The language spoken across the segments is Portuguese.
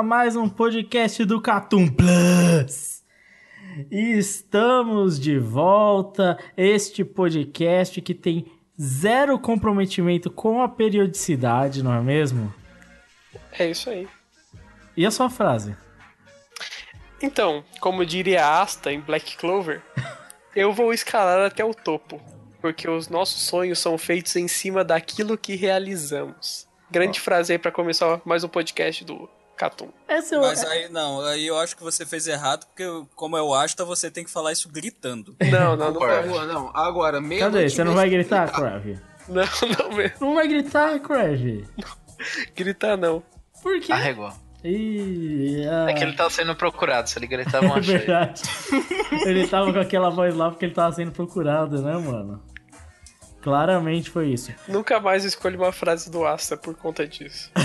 A mais um podcast do Catum Plus. E estamos de volta. Este podcast que tem zero comprometimento com a periodicidade, não é mesmo? É isso aí. E a sua frase? Então, como diria Asta em Black Clover, eu vou escalar até o topo, porque os nossos sonhos são feitos em cima daquilo que realizamos. Grande frase aí pra começar mais um podcast do Catum. Esse é o... Mas aí, não, aí eu acho que você fez errado, porque como é o Asta, você tem que falar isso gritando. Não, não, não. Favor, não. Agora, mesmo. Cadê? Você não vai mesmo gritar, Crave? Não, não mesmo. Não vai gritar, Crave? Gritar não. Por quê? Arregou. Ih, ah, É que ele tá sendo procurado, se ele gritar, vão é achar ele. verdade. ele tava com aquela voz lá porque ele tava sendo procurado, né, mano? Claramente foi isso. Nunca mais escolho uma frase do Asta por conta disso.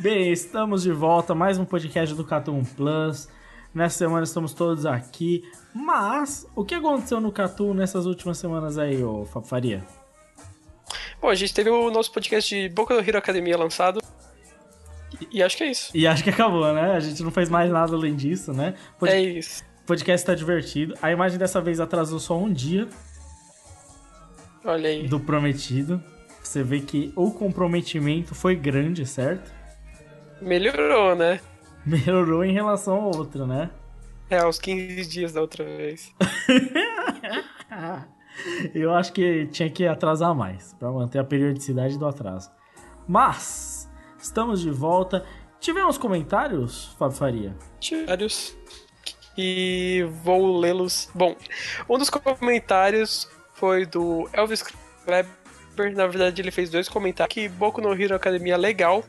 Bem, estamos de volta, mais um podcast do Catum Plus. Nessa semana estamos todos aqui. Mas, o que aconteceu no Catum nessas últimas semanas aí, ô Fafaria? Bom, a gente teve o nosso podcast de Boca do Hero Academia lançado. E, e acho que é isso. E acho que acabou, né? A gente não fez mais nada além disso, né? Pod- É isso. Podcast tá divertido. A imagem dessa vez atrasou só um dia Olha aí. do prometido. Você vê que o comprometimento foi grande, certo? Melhorou, né? Melhorou em relação ao outro, né? É, aos 15 dias da outra vez. Eu acho que tinha que atrasar mais pra manter a periodicidade do atraso. Mas estamos de volta. Tivemos comentários, Fábio Faria? Vários. E vou lê-los. Bom, um dos comentários foi do Elvis Kleber. Na verdade, ele fez dois comentários. Que Boku no Hero Academia é legal,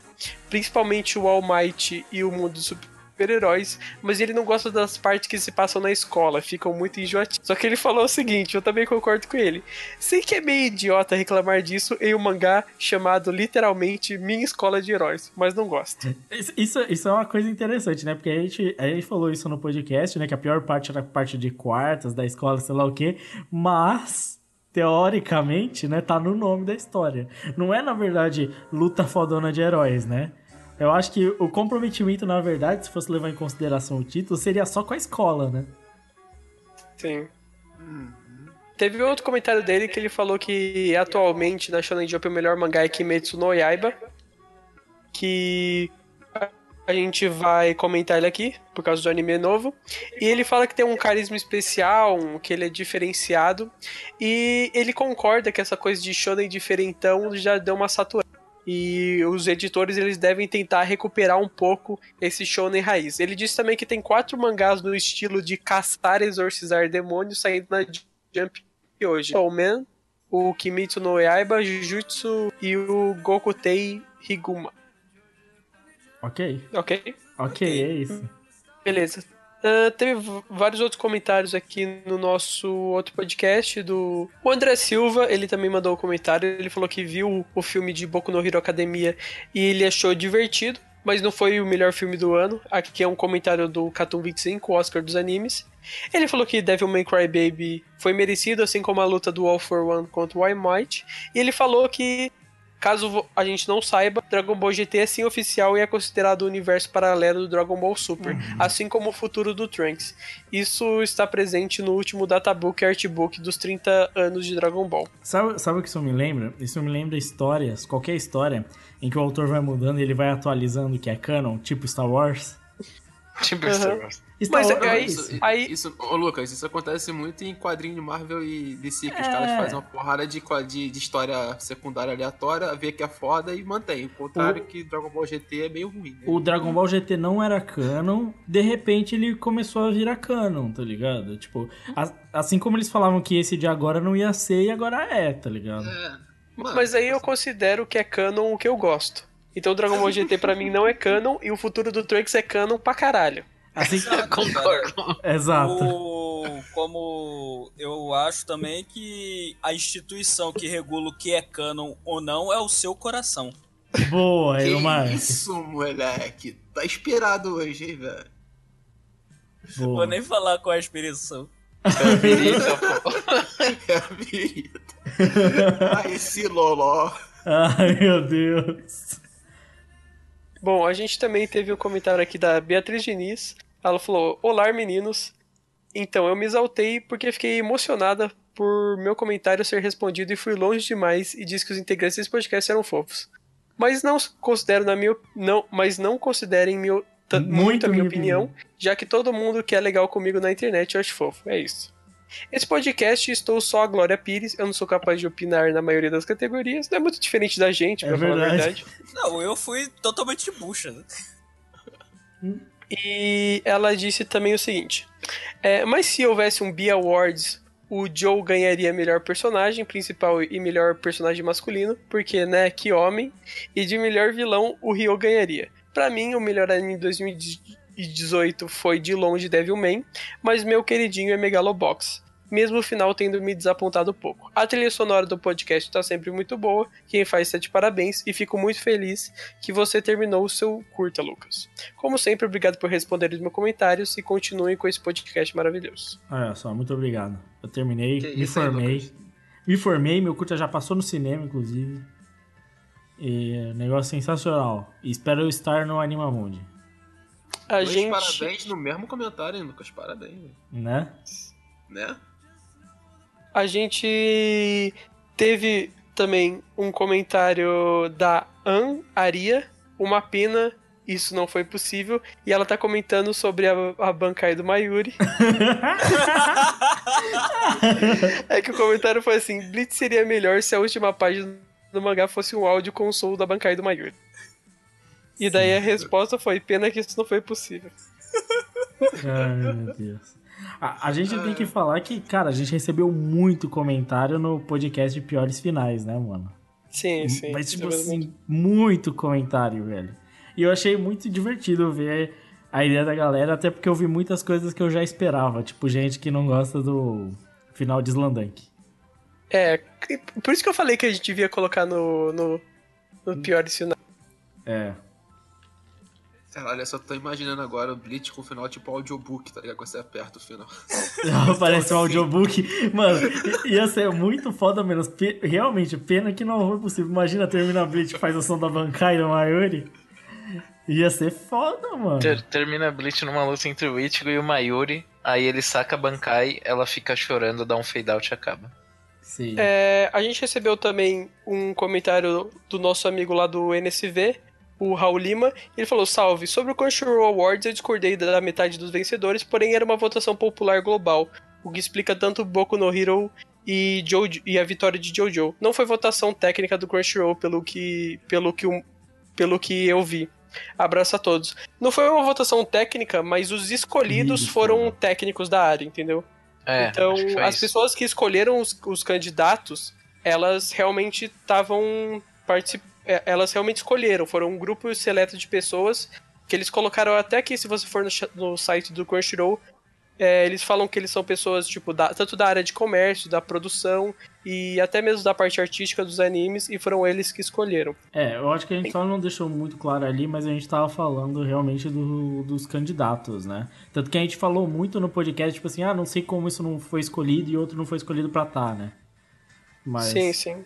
principalmente o All Might e o mundo dos super-heróis, mas ele não gosta das partes que se passam na escola, ficam muito enjoativas. Só que ele falou o seguinte, eu também concordo com ele. Sei que é meio idiota reclamar disso em um mangá chamado literalmente Minha Escola de Heróis, mas não gosto. Isso- Isso, é uma coisa interessante, né? Porque a gente, a gente falou isso no podcast, né? Que a pior parte era a parte de quartas, da escola, sei lá o quê. Mas, teoricamente, né? Tá no nome da história. Não é, na verdade, luta fodona de heróis, né? Eu acho que o comprometimento, na verdade, se fosse levar em consideração o título, seria só com a escola, né? Sim. Teve outro comentário dele que ele falou que atualmente na Shonen Jump o melhor mangá é Kimetsu no Yaiba. Que a gente vai comentar ele aqui, por causa do anime novo. E ele fala que tem um carisma especial, um- que ele é diferenciado. E ele concorda que essa coisa de Shonen diferentão já deu uma saturada. E os editores eles devem tentar recuperar um pouco esse shonen raiz. Ele disse também que tem quatro mangás no estilo de caçar e exorcizar demônios saindo na Jump hoje. Soul Man, o Kimitsu no Yaiba, Jujutsu e o Gokutei Higuma. Ok. Ok? Ok, é isso. Beleza. Ah, teve vários outros comentários aqui no nosso outro podcast do o André Silva, ele também mandou um comentário, ele falou que viu o filme de Boku no Hero Academia e ele achou divertido, mas não foi o melhor filme do ano. Aqui é um comentário do Catum 25, o Oscar dos animes. Ele falou que Devilman Crybaby foi merecido, assim como a luta do All for One contra o All Might. E ele falou que Caso a gente não saiba, Dragon Ball GT é sim oficial e é considerado o universo paralelo do Dragon Ball Super, assim como o futuro do Trunks. Isso está presente no último databook e artbook dos 30 anos de Dragon Ball. Sabe, sabe o que isso me lembra? Isso me lembra histórias, qualquer história, em que o autor vai mudando e ele vai atualizando o que é canon, tipo Star Wars. Tipo Star Wars. Star Mas Wars é é aí- isso. Isso, aí- isso, ô Lucas, isso acontece muito em quadrinho de Marvel e DC, que os É. caras fazem uma porrada de, de, de história secundária aleatória, vê que é foda e mantém. O contrário O- que Dragon Ball GT é meio ruim, né? O Dragon Ball GT não era canon, de repente ele começou a virar canon, tá ligado? Tipo, a- assim como eles falavam que esse de agora não ia ser e agora é, tá ligado? É. Mano, Mas aí eu considero que é canon o que eu gosto. Então o Dragon Ball GT pra mim não é canon e o futuro do Trunks é canon pra caralho. Assim, Concordo. exato. O- como eu acho também que a instituição que regula o que é canon ou não é o seu coração. Boa, que Elmar. isso, moleque? Tá inspirado hoje, hein, velho? Vou nem falar com a expressão. Birita, pô. É a vida. Ah, esse loló. Ai, meu Deus. Bom, a gente também teve um comentário aqui da Beatriz Diniz. Ela falou: Olá, meninos. Então, eu me exaltei porque fiquei emocionada por meu comentário ser respondido e fui longe demais e disse que os integrantes desse podcast eram fofos. Mas não considero na minha não, mas não considerem meu, Muito muito a minha minha opinião, opinião. já que todo mundo que é legal comigo na internet eu acho fofo. É isso. Esse podcast estou só a Glória Pires, eu não sou capaz de opinar na maioria das categorias, não é muito diferente da gente, É pra falar a verdade. verdade. Não, eu fui totalmente de bucha. né? E ela disse também o seguinte: é, mas se houvesse um B Awards, o Joe ganharia melhor personagem principal e melhor personagem masculino, porque, né, que homem. E de melhor vilão, o Ryo ganharia. Pra mim, o melhor anime de 2018 foi de longe Devilman, mas meu queridinho é Megalobox. Mesmo o final tendo me desapontado um pouco. A trilha sonora do podcast tá sempre muito boa, quem faz está de parabéns e fico muito feliz que você terminou o seu curta, Lucas. Como sempre, obrigado por responder os meus comentários e continuem com esse podcast maravilhoso. Olha só, muito obrigado. Eu terminei, Que me aí, formei. Lucas? me formei, meu curta já passou no cinema, inclusive. E negócio sensacional. E espero eu estar no Animamundi, A Dois gente. parabéns no mesmo comentário, hein, Lucas? Parabéns, né? né? A gente teve também um comentário da An Aria, uma pena. Isso não foi possível. E ela tá comentando sobre a, a Bankai do Mayuri. é que o comentário foi assim: Blitz seria melhor se a última página do mangá fosse um áudio console da Bankai do Mayuri. E daí a resposta foi: pena que isso não foi possível. Ai, meu Deus. A, a gente tem que falar que, cara, a gente recebeu muito comentário no podcast de piores finais, né, mano? Sim, sim. Mas, tipo é assim, muito comentário, velho. E eu achei muito divertido ver a ideia da galera, até porque eu vi muitas coisas que eu já esperava. Tipo, gente que não gosta do final de Slandank. É, por isso que eu falei que a gente devia colocar no, no, no pior sinal. É. Cara, olha, só tô imaginando agora o Bleach com o final tipo audiobook, tá ligado? Quando você aperta o final. Parece um audiobook. Mano, i- ia ser muito foda menos. Realmente, pena que não foi possível. Imagina terminar que faz o som da Bankai do Mayuri. Ia ser foda, mano. Ter- termina Bleach numa luta entre o Ichigo e o Mayuri. Aí ele saca a Bankai, ela fica chorando, dá um fade out e acaba. Sim. É, a gente recebeu também um comentário do nosso amigo lá do NSV, o Raul Lima. Ele falou: Salve, sobre o Crunchyroll Awards eu discordei da metade dos vencedores, porém era uma votação popular global, o que explica tanto Boku no Hero e, Jojo, e a vitória de Jojo. Não foi votação técnica do Crunchyroll, pelo que, pelo que, pelo que eu vi. Abraço a todos. Não foi uma votação técnica, mas os escolhidos Isso, foram técnicos da área, entendeu? É, Então, as isso. pessoas que escolheram os, os candidatos, elas realmente estavam particip... é, elas realmente escolheram, foram um grupo seleto de pessoas que eles colocaram até que se você for no, no site do Crunchyroll, é, eles falam que eles são pessoas tipo da- tanto da área de comércio, da produção e até mesmo da parte artística dos animes e foram eles que escolheram. É, eu acho que a gente só não deixou muito claro ali, mas a gente tava falando realmente do- dos candidatos, né? Tanto que a gente falou muito no podcast, tipo assim, ah, não sei como isso não foi escolhido e outro não foi escolhido pra tá, né? Mas Sim, sim.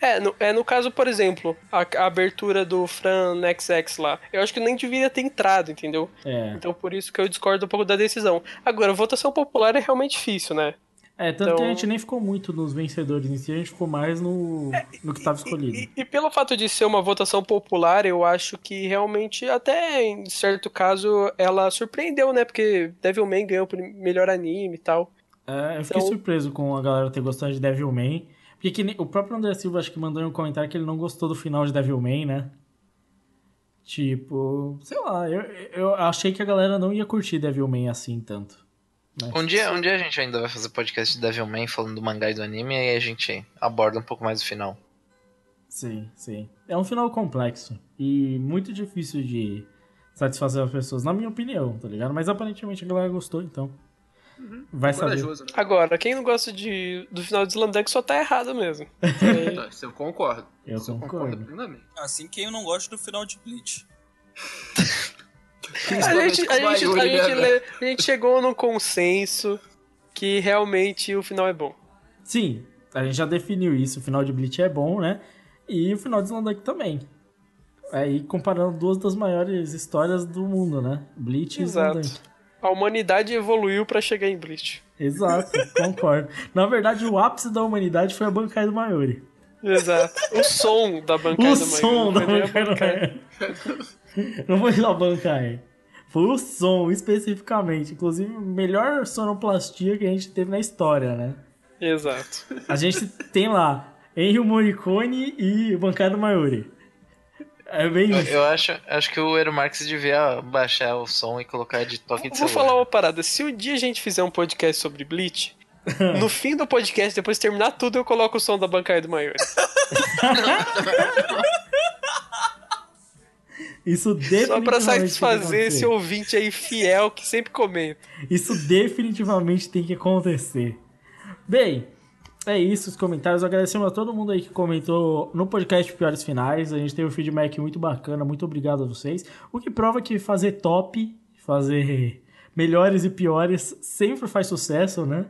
É no, é, no caso, por exemplo, a, a abertura do Fran XX lá. Eu acho que nem deveria ter entrado, entendeu? É. Então por isso que eu discordo um pouco da decisão. Agora, votação popular é realmente difícil, né? É, tanto que Então- a gente nem ficou muito nos vencedores em si, a gente ficou mais no, no que tava escolhido. E, e pelo fato de ser uma votação popular, eu acho que realmente, até em certo caso, ela surpreendeu, né? Porque Devilman ganhou o melhor anime e tal. É, eu fiquei Então- surpreso com a galera ter gostado de Devilman. Porque que o próprio André Silva acho que mandou em um comentário que ele não gostou do final de Devilman, né? Tipo, sei lá, eu, eu achei que a galera não ia curtir Devilman assim tanto. né? Um dia, um dia a gente ainda vai fazer podcast de Devilman falando do mangá e do anime, e aí a gente aborda um pouco mais o final. Sim, sim. É um final complexo e muito difícil de satisfazer as pessoas, na minha opinião, tá ligado? Mas aparentemente a galera gostou, então. Vai saber. Corajoso, né? Agora, quem não gosta de, do final de Slamdunk só tá errado mesmo. Tá, Isso eu concordo. Eu Isso concordo. plenamente. Assim, quem não gosta do final de Bleach? A gente, a, gente, a, né, gente, le- a gente chegou num consenso que realmente o final é bom. Sim, a gente já definiu isso. O final de Bleach é bom, né? E o final de Slamdunk também. Aí comparando duas das maiores histórias do mundo, né? Bleach Exato. e Slamdunk. A humanidade evoluiu pra chegar em Bleach. Exato, concordo. Na verdade, o ápice da humanidade foi a Bankai do Mayuri. Exato. O som da bancada O do Mayuri, som da do bancada. Mayuri. Não foi a Bankai. Foi o som, especificamente. Inclusive, melhor sonoplastia que a gente teve na história, né? Exato. A gente tem lá Enrio Morricone e Bankai do Mayuri. É bem Eu, isso. eu acho, acho que o Eero Marx devia baixar o som e colocar de toque de Vou celular. falar uma parada. Se um dia a gente fizer um podcast sobre Bleach, no fim do podcast, depois de terminar tudo, eu coloco o som da bancada do Mayuri. Isso definitivamente. Só pra satisfazer esse ouvinte aí fiel que sempre comenta. Isso definitivamente tem que acontecer. Bem, é isso, os comentários. Agradecemos a todo mundo aí que comentou no podcast Piores Finais. A gente teve um feedback muito bacana. Muito obrigado a vocês. O que prova que fazer top, fazer melhores e piores sempre faz sucesso, né?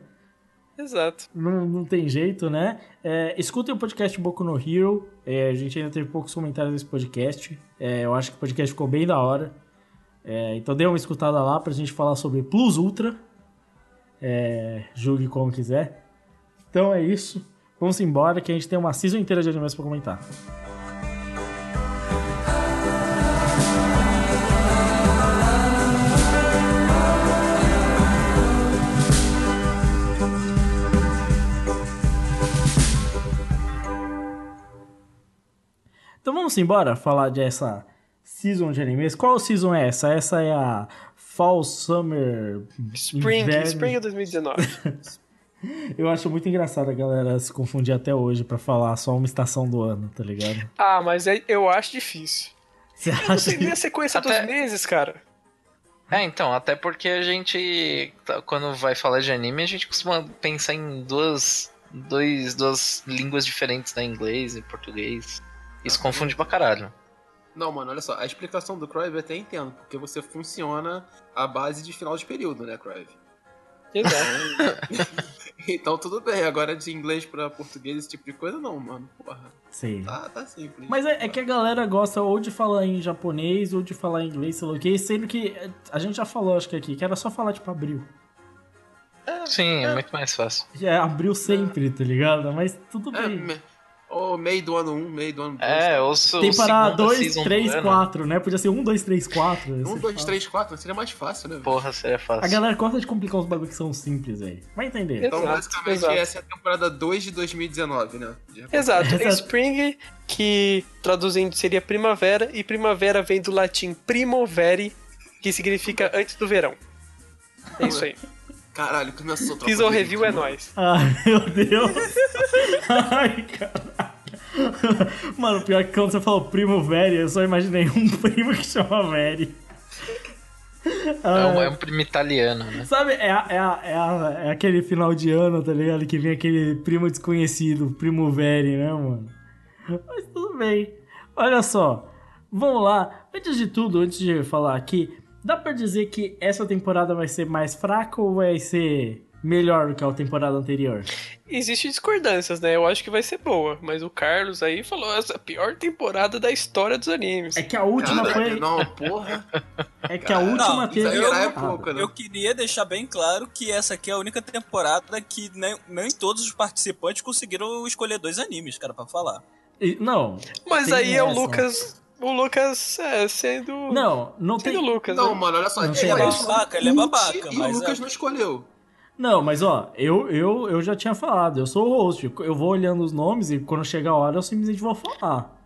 Exato. Não, não tem jeito, né? É, escutem o podcast Boku no Hero. É, a gente ainda teve poucos comentários nesse podcast. É, eu acho que o podcast ficou bem da hora. É, então dê uma escutada lá pra gente falar sobre Plus Ultra. É, julgue como quiser. Então é isso. Vamos embora que a gente tem uma season inteira de animes pra comentar. Então vamos embora falar dessa season de animes. Qual season é essa? Essa é a Fall Summer Spring, Inverno. Spring 2019. Eu acho muito engraçado a galera se confundir até hoje pra falar só uma estação do ano, tá ligado? ah, mas é- eu acho difícil. Você Eu não sei acha nem a sequência Até- dos meses, cara. É, então, até porque a gente, tá- quando vai falar de anime, a gente costuma pensar em duas, dois, duas línguas diferentes, né? Inglês e português. Isso confunde pra caralho. Não, mano, olha só. A explicação do Crave eu até entendo, porque você funciona à base de final de período, né, Crave? Exato. Então tudo bem. Agora de inglês pra português, esse tipo de coisa, não, mano. Porra, Sim. tá, tá simples. Mas é, é que a galera gosta ou de falar em japonês ou de falar em inglês, sei lá o que, sendo que é, a gente já falou, acho que aqui, que era só falar tipo abril. Sim, é muito mais fácil. É abril sempre, tá ligado? Mas tudo É, bem. Ou meio do ano 1, meio do ano 2. É, ou se Tem para segunda 2, season do 3, ano, 4, né? Podia ser 1, 2, 3, 4. 1, 2, 3, 4, seria mais fácil, né? Porra, seria A fácil. galera gosta de complicar os bagulhos que são simples, velho. Vai entender. Então, Exato, basicamente, exato. essa é a temporada 2 de 2019, né? De. Exato. Exato. Spring, que traduzindo seria primavera, e primavera vem do latim primovere, que significa antes do verão. É isso aí. Caralho, começou a Fiz o review, é nóis. Ai, meu Deus. Ai, caralho. Mano, pior que quando você falou primo velho, eu só imaginei um primo que chama Veri. É um, é um primo italiano, né? Sabe, é, a- é, a- é, a- é aquele final de ano, tá ligado? Que vem aquele primo desconhecido, primo Veri, né, mano? Mas tudo bem. Olha só, vamos lá. Antes de tudo, antes de falar aqui, dá pra dizer que essa temporada vai ser mais fraca ou vai ser melhor do que a temporada anterior? Existem discordâncias, né? Eu acho que vai ser boa, mas o Carlos aí falou essa é a pior temporada da história dos animes. É que a última Cara, foi. Não, porra. É que a última Não, teve. é pouco, né? Eu queria deixar bem claro que essa aqui é a única temporada que nem, nem todos os participantes conseguiram escolher dois animes, cara, pra falar. e- Não. Mas aí é o. Lucas. O Lucas é, sendo. Não, não tem. Sendo o Lucas, Não, né? mano, olha só. Não ele tem é essa. babaca, ele é babaca, E mas o Lucas é- não escolheu. Não, mas ó, eu, eu, eu já tinha falado, eu sou o host, eu vou olhando os nomes e quando chegar a hora eu simplesmente vou falar.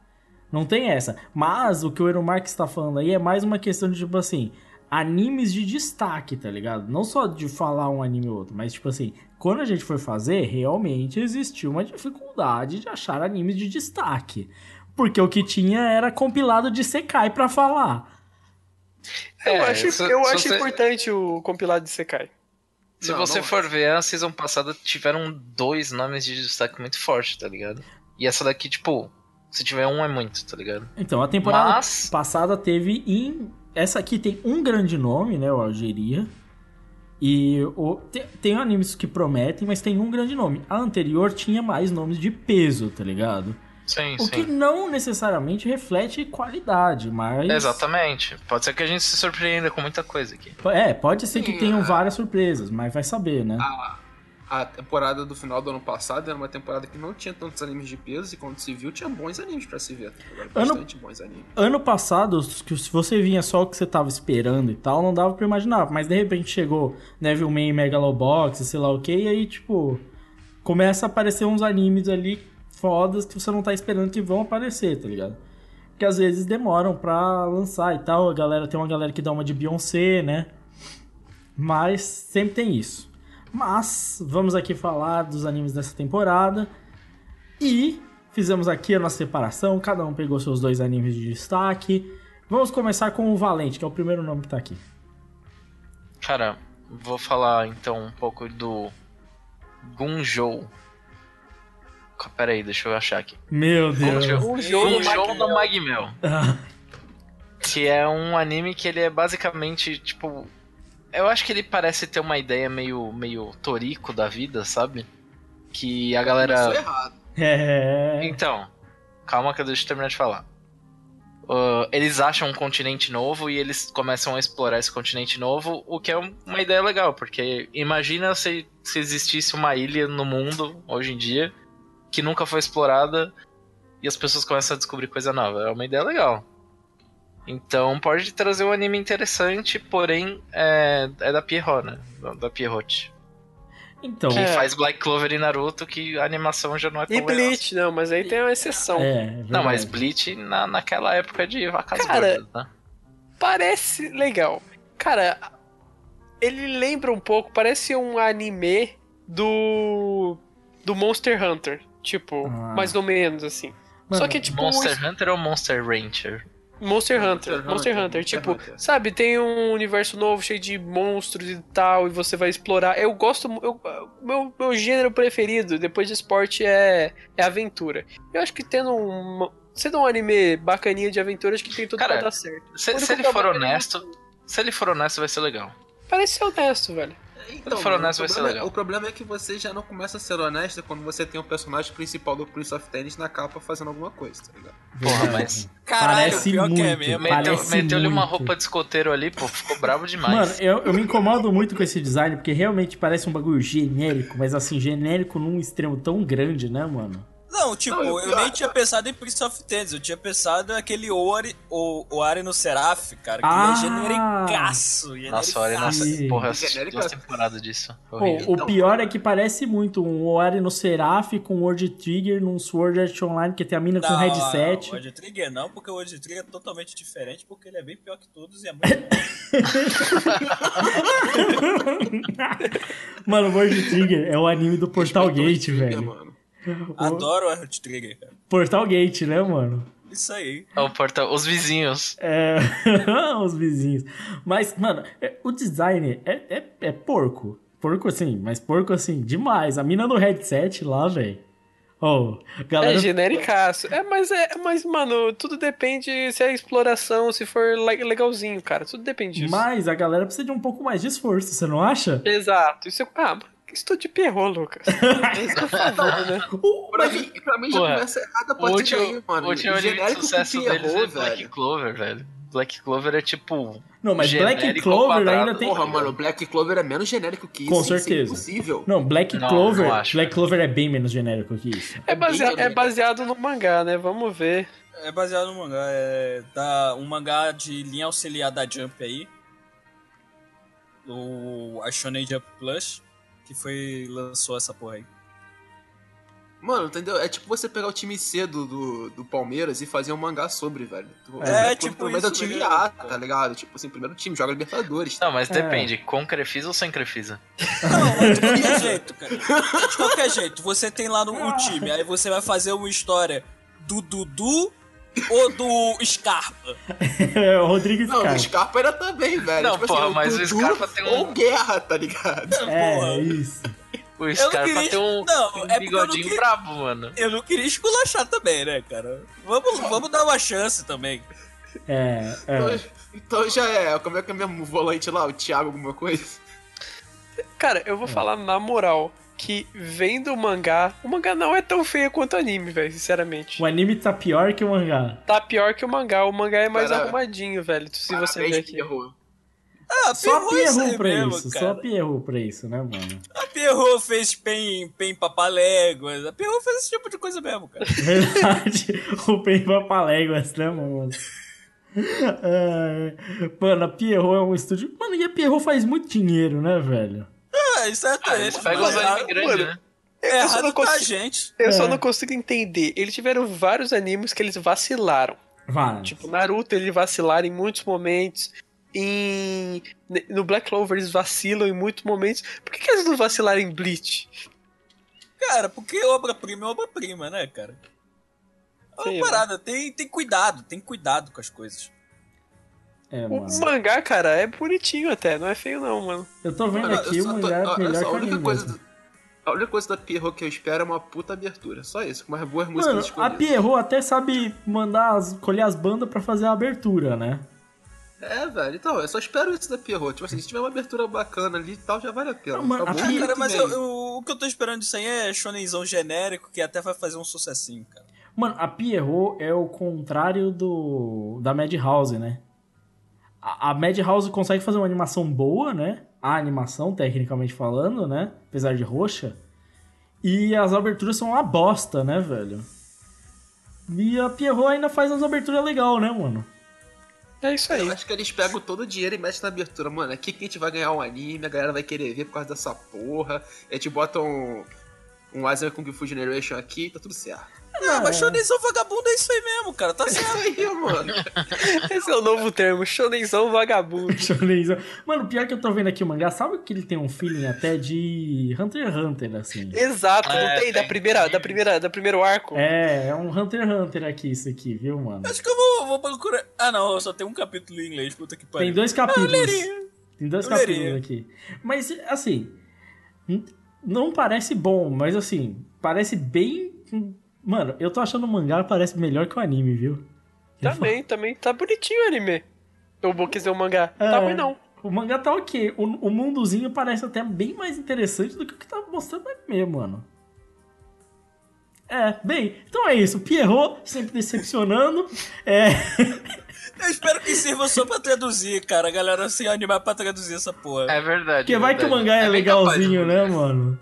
Não tem essa. Mas o que o Eromark está falando aí é mais uma questão de, tipo assim, animes de destaque, tá ligado? Não só de falar um anime ou outro, mas tipo assim, quando a gente foi fazer, realmente existiu uma dificuldade de achar animes de destaque. Porque o que tinha era compilado de Sekai pra falar. Eu É, acho, se- eu se acho você- importante o compilado de Sekai. Se Não, você não for ver, a season passada tiveram dois nomes de destaque muito forte, tá ligado? E essa daqui, tipo, se tiver um é muito, tá ligado? Então, a temporada Mas- passada teve em. Essa aqui tem um grande nome, né? O Algeria. E o... tem, tem animes que prometem, mas tem um grande nome. A anterior tinha mais nomes de peso, tá ligado? Sim, O que sim. não necessariamente reflete qualidade, mas. Exatamente. Pode ser que a gente se surpreenda com muita coisa aqui. É, pode ser que Sim, tenham é. várias surpresas, mas vai saber, né? A, a temporada do final do ano passado era uma temporada que não tinha tantos animes de peso e quando se viu tinha bons animes pra se ver. Ano- Bastante bons animes. Ano passado, que se você vinha só o que você tava esperando e tal, não dava pra imaginar. Mas de repente chegou Devilman Megalobox, sei lá o que, e aí, tipo, começa a aparecer uns animes ali fodas que você não tá esperando que vão aparecer, tá ligado? Que às vezes demoram pra lançar e tal. A galera tem uma galera que dá uma de Beyoncé, né? Mas sempre tem isso. Mas vamos aqui falar dos animes dessa temporada. E fizemos aqui a nossa separação, cada um pegou seus dois animes de destaque. Vamos começar com o Valente, que é o primeiro nome que tá aqui. Cara, vou falar então um pouco do Gunjou. Pera aí, deixa eu achar aqui. Meu Deus. Um jogo do Gunjou do Magmel. Ah, Que é um anime que ele é basicamente, tipo. Eu acho que ele parece ter uma ideia meio, meio torico da vida, sabe? Que a galera. errado. é. Então, calma que eu deixo eu terminar de falar. Uh, eles acham um continente novo e eles começam a explorar esse continente novo, o que é um- uma ideia legal, porque imagina se, se existisse uma ilha no mundo hoje em dia que nunca foi explorada e as pessoas começam a descobrir coisa nova. É uma ideia legal. Então pode trazer um anime interessante, porém é, é da Pierrot, né? Da- Pierrot. Então, Que É. faz Black Clover e Naruto, que a animação já não é tão E legal. Bleach, não, mas aí tem uma exceção. é, verdade. Não, mas Bleach na, naquela época de vacas Cara, gordas, né? Parece legal. Cara, ele lembra um pouco, parece um anime do. do Monster Hunter. Tipo, Ah. mais ou menos assim. Mano, Só que, tipo, Monster Hunter ou Monster Rancher? Monster Hunter. Monster Monster Hunter, Hunter, tipo, Hunter. sabe, tem um universo novo cheio de monstros e tal, e você vai explorar. Eu gosto. Eu, meu, meu gênero preferido depois de esporte é, é aventura. Eu acho que tendo um. Sendo um anime bacaninha de aventura, acho que tem tudo Cara, pra dar certo. Se, se ele for é honesto, se ele for honesto, vai ser legal. Parece ser honesto, velho. Então, for honesto, o vai ser problema- legal. O problema é que você já não começa a ser honesto quando você tem o personagem principal do Prince of Tennis na capa fazendo alguma coisa, tá ligado? Porra, mas Caralho, Parece pior que é muito. mesmo. meteu, meteu-lhe uma muito. roupa de escoteiro ali, pô, ficou bravo demais. Mano, eu, eu me incomodo muito com esse design, porque realmente parece um bagulho genérico, mas assim, genérico num extremo tão grande, né, mano? Não, tipo, Não, e o eu nem tinha pensado em Prince of Tennis, eu tinha pensado naquele Ori, o, o Ari no Seraph, cara, que Ah! é genericaço. Nossa, olha, nossa, porra, eu duas temporadas disso. Pô, o pior é que parece muito um Oari no Seraph com Word Trigger num Sword Art Online que tem a mina com Não, headset. O World Trigger não, porque o World Trigger é totalmente diferente, porque ele é bem pior que todos e é muito. Mano, Word Trigger é o anime do Portal Respeitou Gate, Trigger, velho. mano. Adoro o World Trigger, cara. Portal Gate, né, mano? Isso aí. É o porta... Os vizinhos. É. Os vizinhos. Mas, mano, é- o design é, é, é porco. Porco assim, mas porco assim, demais. A mina no headset lá, velho. Oh, galera. É genericaço. É, mas é, mas, mano, tudo depende se é exploração, se for le- legalzinho, cara. Tudo depende disso. Mas a galera precisa de um pouco mais de esforço, você não acha? Exato. Isso é, ah, Estúdio Pierrot, Lucas. Por favor, né? O- Pra mim, pra mim já Porra, começa errada partir último, daí, mano. o último de Genérico com sucesso deles é Pierrot, Black velho. Clover, velho. Black Clover é tipo. Não, mas Black Clover quadrado. ainda tem. Porra, mano, Black Clover é menos genérico que isso. Com isso é certeza. impossível. Não, Black Não, Clover. não acho, Black cara. Clover é bem menos genérico que isso. É, basea- bem é baseado no mangá, né? Vamos ver. É baseado no mangá. É da, um mangá de linha auxiliar da Jump aí. O a Shonen Jump Plus. Que foi. lançou essa porra aí. Mano, entendeu? É tipo você pegar o time C do, do, do Palmeiras e fazer um mangá sobre, velho. Tu- É, tipo Mas é o time mesmo, A, cara. tá ligado? Tipo assim, primeiro time, joga Libertadores. tá? Não, mas É. depende, com Crefisa ou sem Crefisa? Não, mas de qualquer jeito, cara. De qualquer jeito, você tem lá no o time, aí você vai fazer uma história do Dudu ou do Scarpa. É, o Rodrigo Não, Scarpa. o Scarpa era também, velho. Não, tipo porra, assim, mas o Scarpa tem um- Ou guerra, tá ligado? É, Porra. isso. O não Scarpa queria- tem um, não, um é não bigodinho queria- brabo, mano. Eu não queria esculachar também, né, cara? Vamos, vamos dar uma chance também. É, é. Então, então já é. Como é que é mesmo o volante lá? O Thiago alguma coisa? Cara, eu vou falar na moral que vendo o mangá, o mangá não é tão feio quanto o anime, velho, sinceramente. O anime tá pior que o mangá. Tá pior que o mangá, o mangá é mais Cara, arrumadinho, velho, se você ver aqui. Pierrot. Ah, Só Pierrot é pra mesmo, isso. cara. Só Pierrot pra isso, né, mano? A Pierrot fez pen, pen papaléguas. A Pierrot fez esse tipo de coisa mesmo, cara. Verdade. o Pen Papaléguas, né, mano? É, Mano, a Pierrot é um estúdio. Mano, e a Pierrot faz muito dinheiro, né, velho? É, isso é Ah, eles pegam os animes grandes, né? É Eu só não pra consigo- gente. Eu só É. não consigo entender. Eles tiveram vários animes que eles vacilaram. Vai. Tipo, Naruto eles vacilaram em muitos momentos. Em... No Black Clover eles vacilam em muitos momentos. Por que, que eles não vacilaram em Bleach? Cara, porque obra-prima é obra-prima, né, cara? É uma parada, tem, tem cuidado, tem cuidado com as coisas. É, O mano. mangá, cara, é bonitinho até, não é feio não, mano. Eu tô vendo Mano, aqui o só tô- mangá é melhor que a o única anime. coisa mesmo. A única coisa da Pierrot que eu espero é uma puta abertura. Só isso, com umas boas músicas Mano, a escolhidas. Pierrot até sabe mandar as, colher as bandas pra fazer a abertura, né? É, velho. Então, eu só espero isso da Pierrot. Tipo assim, se tiver uma abertura bacana ali e tal, já vale a pena. Não, mano, Tá a bom? Pierrot- Cara, mas eu- eu- o que eu tô esperando disso aí é shonenzão genérico que até vai fazer um sucessinho, cara. Mano, a Pierrot é o contrário do da Madhouse, né? A, a Madhouse consegue fazer uma animação boa, né? A animação, tecnicamente falando, né? Apesar de roxa. E as aberturas são uma bosta, né, velho? E a Pierrot ainda faz umas aberturas legais, né, mano? É isso aí. Eu acho que eles pegam todo o dinheiro e metem na abertura. Mano, aqui que a gente vai ganhar um anime, a galera vai querer ver por causa dessa porra. A gente bota um, um Asian Kung Fu Generation aqui, tá tudo certo. Não, mas shonenzão vagabundo é isso aí mesmo, cara. Tá É certo. isso aí, mano. Esse é o novo termo, shonenzão vagabundo. Shonenzão. Mano, pior que eu tô vendo aqui o mangá, sabe que ele tem um feeling até de Hunter x Hunter, assim. Exato, não É, tem? Da tem. primeira, da primeira, da primeiro arco. É, é um Hunter x Hunter aqui, isso aqui, viu, mano? Acho que eu vou, vou procurar. Ah, não, só tem um capítulo em inglês, puta que pariu. Tem dois capítulos. Tem dois Eu capítulos leria. aqui. Mas, assim, não parece bom, mas assim, parece bem. Mano, eu tô achando o mangá parece melhor que o anime, viu? Também, também. Tá bonitinho o anime. Eu vou dizer o mangá. É. Tá ruim não. O mangá tá ok. O, o mundozinho parece até bem mais interessante do que o que tá mostrando no anime, mano. É, bem, então é isso. Pierrot sempre decepcionando. É. Eu espero que sirva só pra traduzir, cara. A galera se animar pra traduzir essa porra. É verdade. Porque vai que o verdade. mangá é, de- legalzinho, né, mano?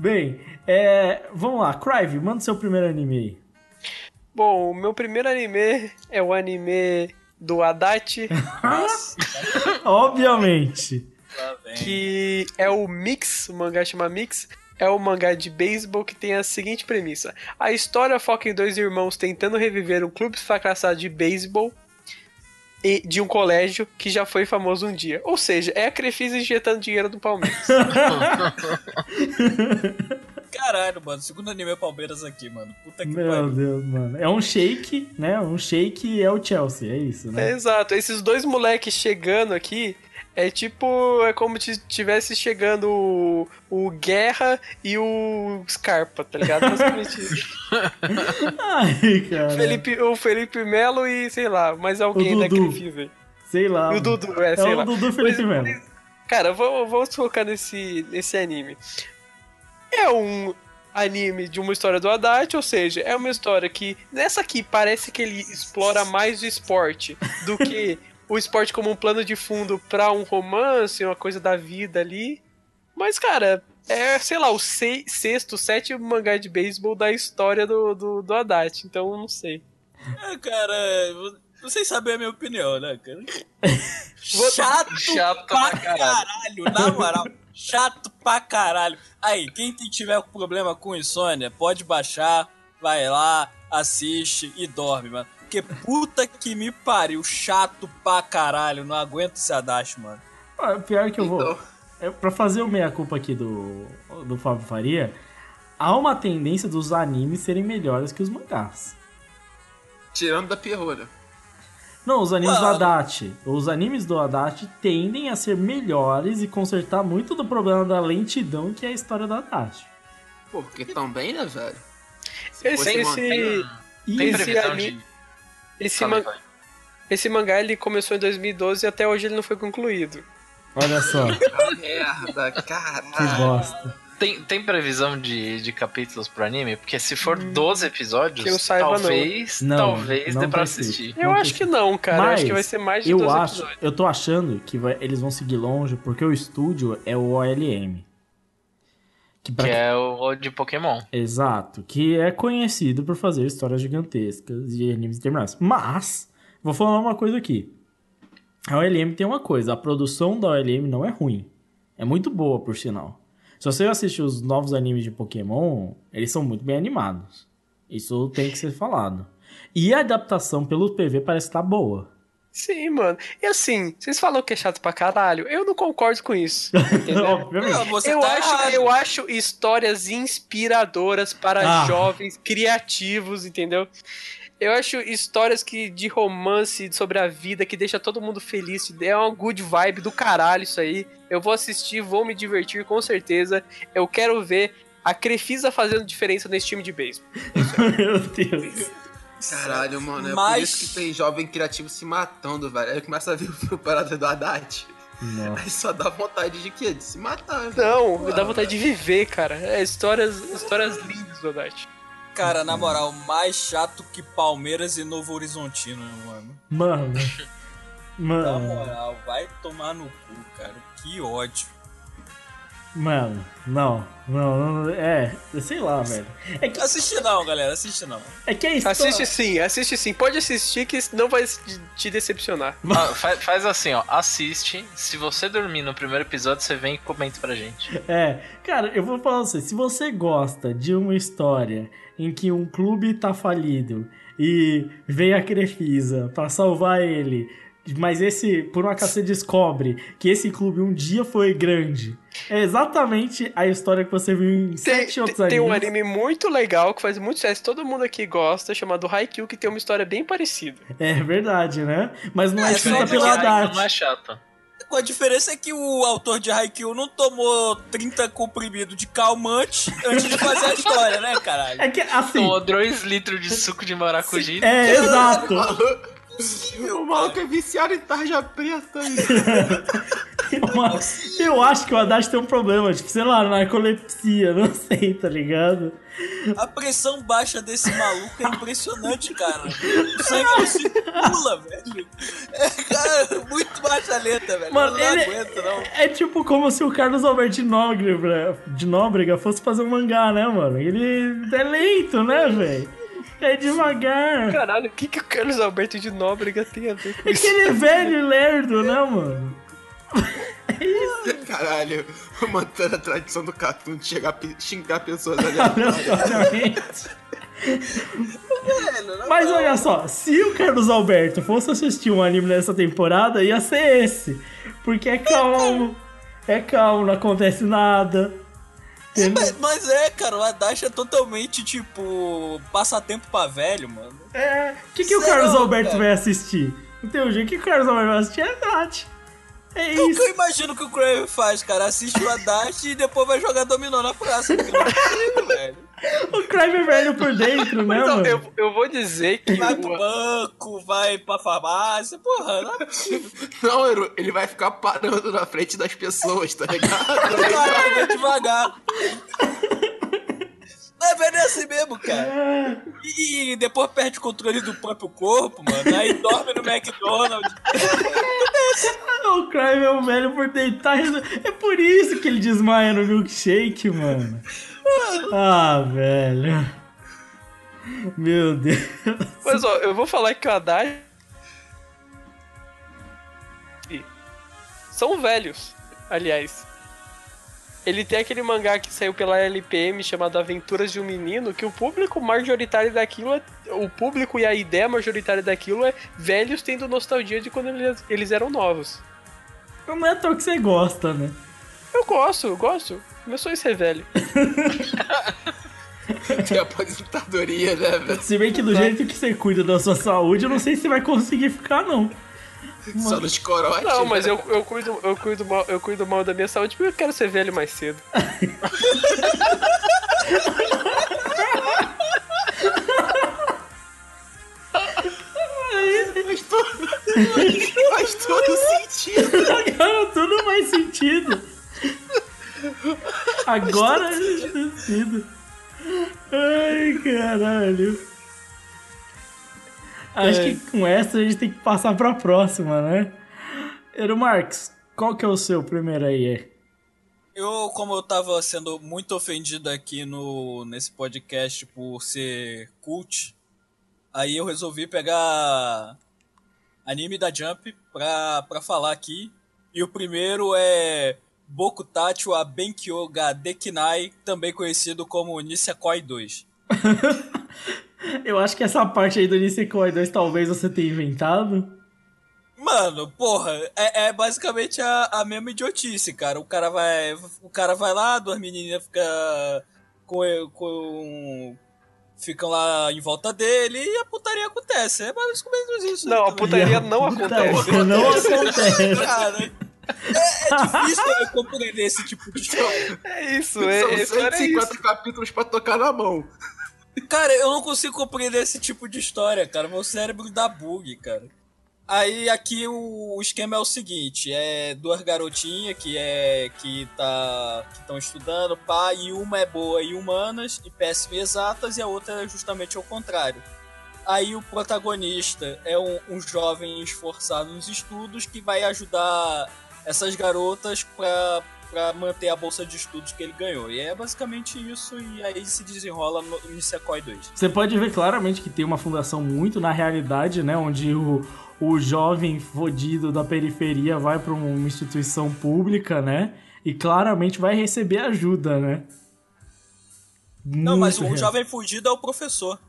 Bem, é. Vamos lá, Crive, manda seu primeiro anime aí. Bom, o meu primeiro anime é o anime do Adachi, Obviamente. Que é o Mix, o mangá chama Mix. É o mangá de beisebol que tem a seguinte premissa: a história foca em dois irmãos tentando reviver um clube fracassado de beisebol e de um colégio que já foi famoso um dia. Ou seja, é a Crefisa injetando dinheiro do Palmeiras. Caralho, mano. Segundo anime é Palmeiras aqui, mano. Puta que Meu pariu. Deus, mano. É um shake, né? Um shake é o Chelsea, é isso, É, né? exato. Esses dois moleques chegando aqui é tipo. É como se tivesse chegando o, o Guerra e o Scarpa, tá ligado? Ai, cara. Felipe, o Felipe Melo e sei lá, mais alguém O da Dudu. Crefisa. Sei lá. O. Dudu, é, É sei o lá. Dudu Felipe Melo. Cara, vamos, vamos focar nesse, nesse anime. É um anime de uma história do Haddad, ou seja, é uma história que. Nessa aqui parece que ele explora mais o esporte do que o esporte como um plano de fundo pra um romance, uma coisa da vida ali. Mas, cara, é, sei lá, o sei- sexto, sétimo mangá de beisebol da história do, do, do Haddad. Então, eu não sei. É, cara, vocês sabem a minha opinião, né, cara? Chato, Chato pra caralho. na moral. Chato pra caralho. Aí, quem tiver problema com insônia, pode baixar, vai lá, assiste e dorme, mano. Porque puta que me pariu, chato pra caralho. Não aguento esse Adachi, mano. Ah, Pior que eu vou. Então, É, pra fazer o meia-culpa aqui do, do Fábio Faria, há uma tendência dos animes serem melhores que os mangás. tirando da perrona. Não, os animes do Mano. Adachi. Os animes do Adachi tendem a ser melhores e consertar muito do problema da lentidão que é a história do Adachi. Pô, porque também, né, velho? Esse, fosse esse, manter- E Tem esse previsão ani- de. Esse, man- esse mangá ele começou em 2012 e até hoje ele não foi concluído. olha só, Merda, que caralho. bosta. Tem, tem previsão de, de capítulos pro anime? Porque se for 12 episódios, que eu saiba, não. talvez, Não, talvez não dê pra escrito. assistir. Eu Não acho tem- que não, cara. eu acho que Mas vai ser mais de Eu 12 acho, episódios. eu tô achando que vai- eles vão seguir longe porque o estúdio é o OLM. Que Que é o, o de Pokémon. Exato, que é conhecido por fazer histórias gigantescas e animes intermináveis. Mas, vou falar uma coisa aqui. A OLM tem uma coisa, a produção da OLM não é ruim. É muito boa, por sinal. Se você assistir os novos animes de Pokémon, eles são muito bem animados. Isso tem que ser falado. E a adaptação pelo PV parece estar boa. Sim, mano. E assim, vocês falam que é chato pra caralho. Eu não concordo com isso. Não, você eu, tá acho, errado. eu acho histórias inspiradoras para Ah. jovens criativos, entendeu? Eu acho histórias que de romance sobre a vida que deixa todo mundo feliz. É uma good vibe do caralho isso aí. Eu vou assistir, vou me divertir com certeza. Eu quero ver a Crefisa fazendo diferença nesse time de beisebol. Meu Deus. Caralho, mano. É por Mas- isso que tem jovem criativo se matando, velho. Aí começa a ver o parada do Haddad. Nossa. Aí só dá vontade de quê? De se matar, velho. Não, dá vontade de viver, cara. É histórias, histórias lindas, verdade. Cara, na moral, mais chato que Palmeiras e Novo Horizontino, mano. Mano. Na Mano. moral, vai tomar no cu, cara. Que ódio. Mano. Não. Não, não. É. Sei lá, velho. É que, Assiste não, galera, assiste não. é que a história... Assiste sim, assiste sim. Pode assistir que não vai te decepcionar. Ah, fa- faz assim, ó. Assiste. Se você dormir no primeiro episódio, você vem e comenta pra gente. É, cara, eu vou falar pra você, se você gosta de uma história em que um clube tá falido e vem a Crefisa pra salvar ele, mas esse, por um acaso você descobre que esse clube um dia foi grande. É exatamente a história que você viu em Tem, sete outros tem- tem um animes. anime muito legal que faz muito sucesso, todo mundo aqui gosta, chamado Haikyuu, que tem uma história bem parecida. É verdade, né? Mas não é, É, escrita que- Haddad. Não é chato. Com a diferença é que o autor de Haikyuu não tomou 30 comprimidos de calmante antes de fazer a história, né, caralho? É que, assim... Tomou 2 litros de suco de maracujá. É, exato. O maluco é viciado em tarja preta. Mas eu acho que o Haddad tem um problema, tipo, sei lá, narcolepsia, não sei, tá ligado? A pressão baixa desse maluco é impressionante, cara. O sangue não circula, velho. É, cara, muito baixa lenta, velho. Mano, eu não aguento, não. É tipo como se o Carlos Alberto de Nóbrega, de Nóbrega fosse fazer um mangá, né, mano? Ele é lento, né, velho? É devagar. Caralho, o que, que o Carlos Alberto de Nóbrega tem a ver com É isso? que ele é velho lerdo, né, mano? Caralho, mantendo a tradição do Catum de chegar xingar pessoas aleatórias. Na Mas olha só, se o Carlos Alberto fosse assistir um anime nessa temporada, ia ser esse. Porque é calmo. É calmo, não acontece nada. Entendeu? Mas, mas é, cara, o Adachi é totalmente, tipo, passatempo pra velho, mano. É. O que, que o Será, Carlos Alberto cara? vai assistir? Não tem um jeito. O que o Carlos Alberto vai assistir é Nath. É É o que isso. eu imagino que o Crave faz, cara. Assiste o Adachi e depois vai jogar dominó na praça. porque não é possível, velho. O Crime é velho por dentro, né, Então, mano? eu, eu vou dizer que. Vai pro o- banco, vai pra farmácia, porra, não é possível. Não, Eru, ele vai ficar parando na frente das pessoas, tá ligado? Caralho, vai devagar. Não, velho, é assim mesmo, cara. E, e depois perde o controle do próprio corpo, mano. Aí dorme no McDonald's. O Crime é um velho por dentro. Tá É por isso que ele desmaia no milkshake, mano. Ah, velho. Meu Deus. Mas ó, eu vou falar que o Haddad. São velhos, aliás. Ele tem aquele mangá que saiu pela LPM chamado Aventuras de um Menino, que o público majoritário daquilo é. O público e a ideia majoritária daquilo é velhos tendo nostalgia de quando eles, eles eram novos. Não é à toa que você gosta, né? Eu gosto, eu gosto. Meu sonho é ser velho. Tem aposentadoria, né, velho? Se bem que do jeito que você cuida da sua saúde, eu não sei se você vai conseguir ficar, não. Só nos corotes. Não, mas né? eu, eu, cuido, eu, cuido mal, eu cuido mal da minha saúde porque eu quero ser velho mais cedo. Faz todo, faz todo sentido. Agora tudo faz sentido. Agora sentido. Ai, caralho. Acho que com essa a gente tem que passar pra próxima, né? Eru Marques, qual que é o seu primeiro aí? Eu, como eu tava sendo muito ofendido aqui no, nesse podcast por ser cult, aí eu resolvi pegar anime da Jump pra, pra falar aqui. E o primeiro é Bokutachi wa Benkyo ga Dekinai, também conhecido como Nisekoi 2. Eu acho que essa parte aí do Nisekoi 2 talvez você tenha inventado. Mano, porra, é, é basicamente a, a mesma idiotice, cara. O cara vai, o cara vai lá, duas meninas ficam com, com ficam lá em volta dele e a putaria acontece. É basicamente isso. Não, a putaria não Puta, acontece. Não acontece. Cara, é, é difícil eu compreender esse tipo de história. É isso, é, São esse cara é 150 isso. capítulos pra tocar na mão. Cara, eu não consigo compreender esse tipo de história, cara. Meu cérebro dá bug, cara. Aí aqui o, o esquema é o seguinte, é duas garotinhas que é que tá que estão estudando, pá, e uma é boa em humanas e péssima em exatas e a outra é justamente ao contrário. Aí o protagonista é um, um jovem esforçado nos estudos que vai ajudar essas garotas pra, pra manter a bolsa de estudos que ele ganhou. E é basicamente isso, e aí se desenrola no Nisekoi 2. Você pode ver claramente que tem uma fundação muito na realidade, né? Onde o, o jovem fodido da periferia vai para uma instituição pública, né? E claramente vai receber ajuda, né? Não, mas Muito o real. jovem fugido é o professor.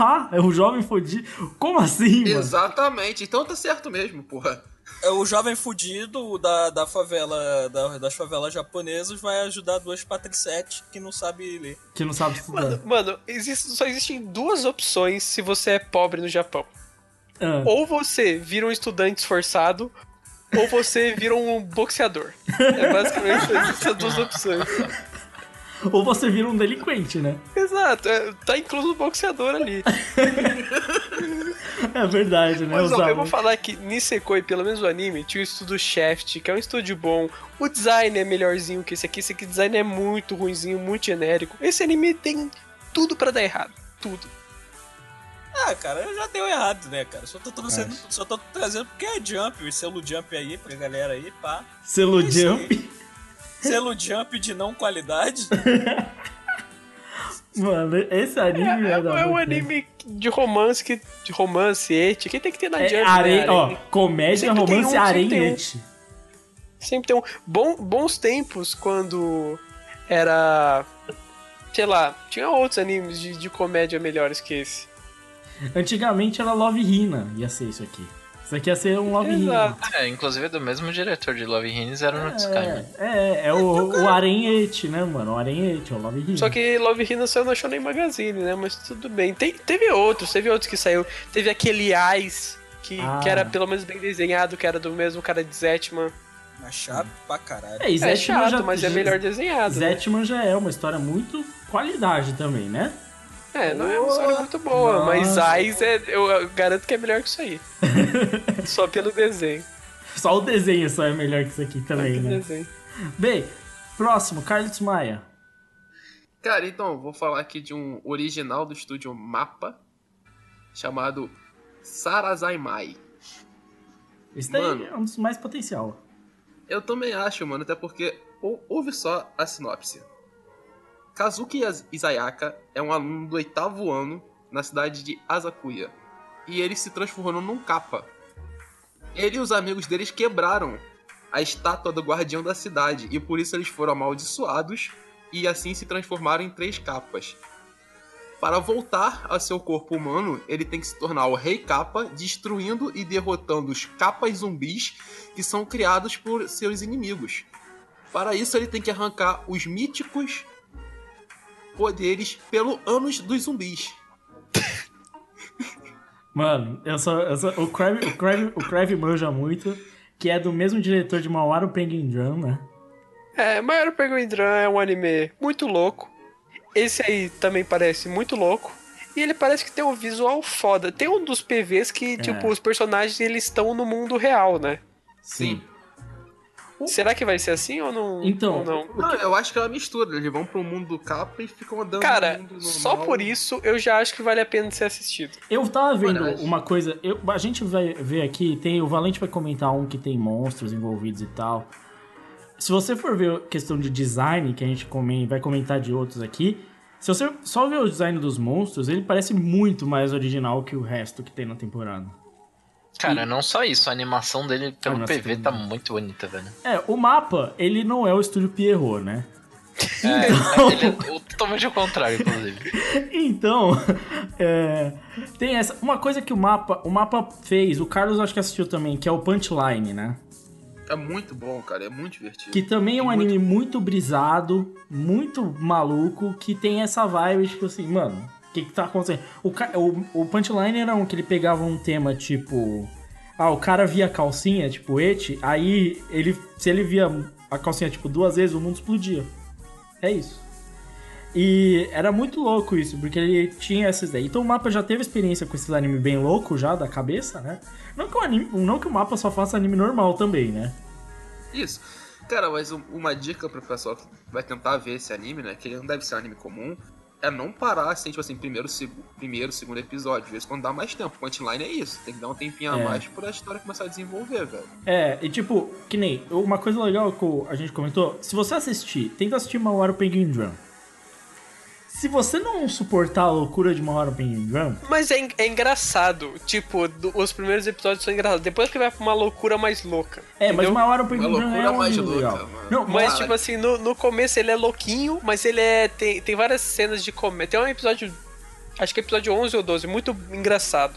Ah, é o jovem fodido. Como assim, mano? Exatamente. Então tá certo mesmo, porra. É o jovem fudido da, da favela, da- das favelas japonesas, vai ajudar duas patricetes que não sabem ler. Que não sabe estudar. Mano, mano existe- só existem duas opções se você é pobre no Japão. Ah, Ou você vira um estudante esforçado, ou você vira um boxeador. É basicamente essas duas opções. Ou você vira um delinquente, né? Exato, é, tá incluso o boxeador ali. É verdade, né? Mas ó, eu vou falar que Nisekoi, pelo menos o anime, tinha o estudo Shaft, que é um estúdio bom. O design é melhorzinho que esse aqui. Esse aqui design é muito ruinzinho, muito genérico. Esse anime tem tudo pra dar errado. Tudo. Ah, cara, já deu errado, né, cara? Só tô trazendo, só tô trazendo porque é Jump, o selo Jump aí pra galera aí, pá. Selo aí. Jump. Selo Jump de não qualidade. Mano, esse anime É, é, é um anime de romance, que, de romance, et, que tem que ter na É, Jump, are... né? Ó, Arém. comédia, Sempre romance, um, sempre tem um. Sempre tem um. Bom, bons tempos quando era. Sei lá, tinha outros animes de, de comédia melhores que esse. Antigamente era Love Hina, ia ser isso aqui. Isso aqui ia ser um Love Hina. Exato. É, inclusive é do mesmo diretor de Love Hines era no Sky. É, é, é o, o arenhete, né, mano? O arenhete, o Love Hina. Só que Love Hina saiu na Shonen Magazine, né? Mas tudo bem. Tem, teve outros, teve outros que saiu. Teve aquele Ice, que, Ah. que era pelo menos bem desenhado, que era do mesmo cara de Zetman. Mas chato pra caralho. É, É chato, já- mas é já- melhor desenhado. né? Zetman já é uma história muito qualidade também, né? É, não é uma história muito boa, mas Nossa. Ais é, eu garanto que é melhor que isso aí. Só pelo desenho. Só o desenho só é melhor que isso aqui também, né? desenho. Bem, próximo, Carlos Maia. Cara, então, vou falar aqui de um original do estúdio Mapa, chamado Sarazaimai. Esse daí Mano. é um dos mais potencial. Eu também acho, mano, até porque ou- ouve só a sinopse. Kazuki Izayaka é um aluno do oitavo ano na cidade de Asakuya. E ele se transformou num capa. Ele e os amigos deles quebraram a estátua do guardião da cidade. E por isso eles foram amaldiçoados e assim se transformaram em três capas. Para voltar ao seu corpo humano, ele tem que se tornar o Rei Capa, destruindo e derrotando os capas zumbis que são criados por seus inimigos. Para isso, ele tem que arrancar os míticos poderes pelo ânus dos zumbis. Mano, eu sou, eu sou o Crave, o Crave, o Crave manja muito, que é do mesmo diretor de Mauaro Penguin Drum, né? É, Maior Penguin Drum é um anime muito louco. Esse aí também parece muito louco. E ele parece que tem um visual foda. Tem um dos PVs que, tipo, os personagens eles estão no mundo real, né? Sim. Será que vai ser assim ou não? Então, ou não? Não, eu acho que é uma mistura. Eles vão pro mundo do capa e ficam andando Cara, no mundo só por isso eu já acho que vale a pena ser assistido. Eu tava vendo uma coisa, eu- a gente vai ver aqui, tem o Valente vai comentar um que tem monstros envolvidos e tal. Se você for ver questão de design, que a gente come- vai comentar de outros aqui, se você só ver o design dos monstros, ele parece muito mais original que o resto que tem na temporada. Cara, não só isso, a animação dele pelo animação PV tá muito bonita, velho. É, o mapa, ele não é o estúdio Pierrot, né? É, ele é totalmente ao contrário, inclusive. Então, é, tem essa. Uma coisa que o mapa, o mapa fez, o Carlos acho que assistiu também, que é o Punchline, né? É muito bom, cara. É muito divertido. Que também é um Muito- anime muito brisado, muito maluco, que tem essa vibe, tipo assim, mano, o que que tá acontecendo? O, o, o Punchline era um que ele pegava um tema tipo. Ah, o cara via calcinha, tipo, ete, aí ele. Se ele via a calcinha, tipo, duas vezes, o mundo explodia. É isso. E era muito louco isso, porque ele tinha essas daí. Então o mapa já teve experiência com esses anime bem louco já, da cabeça, né? Não que o, anime, não que o mapa só faça anime normal também, né? Isso. Cara, mas um- uma dica pro pessoal que vai tentar ver esse anime, né? Que ele não deve ser um anime comum. É não parar assim, tipo assim, primeiro, seg primeiro segundo episódio. Às vezes quando dá mais tempo. Punchline é isso. Tem que dar um tempinho a É. mais pra história começar a desenvolver, velho. É, e tipo, que nem, uma coisa legal que a gente comentou, se você assistir, tenta assistir Mauaro Penguin Drum. Se você não suportar a loucura de Mauaro Penguin Drum, Mas é, en- é engraçado. Tipo, do- os primeiros episódios são engraçados. Depois que vai pra uma loucura mais louca. é, mas entendeu? Mauaro Penguin Uma Drum é loucura um mais louca, legal. Não, Mas, tipo assim, no, no começo ele é louquinho, mas ele é. Tem, tem várias cenas de comédia. Tem um episódio. Acho que é episódio 11 ou 12, muito engraçado.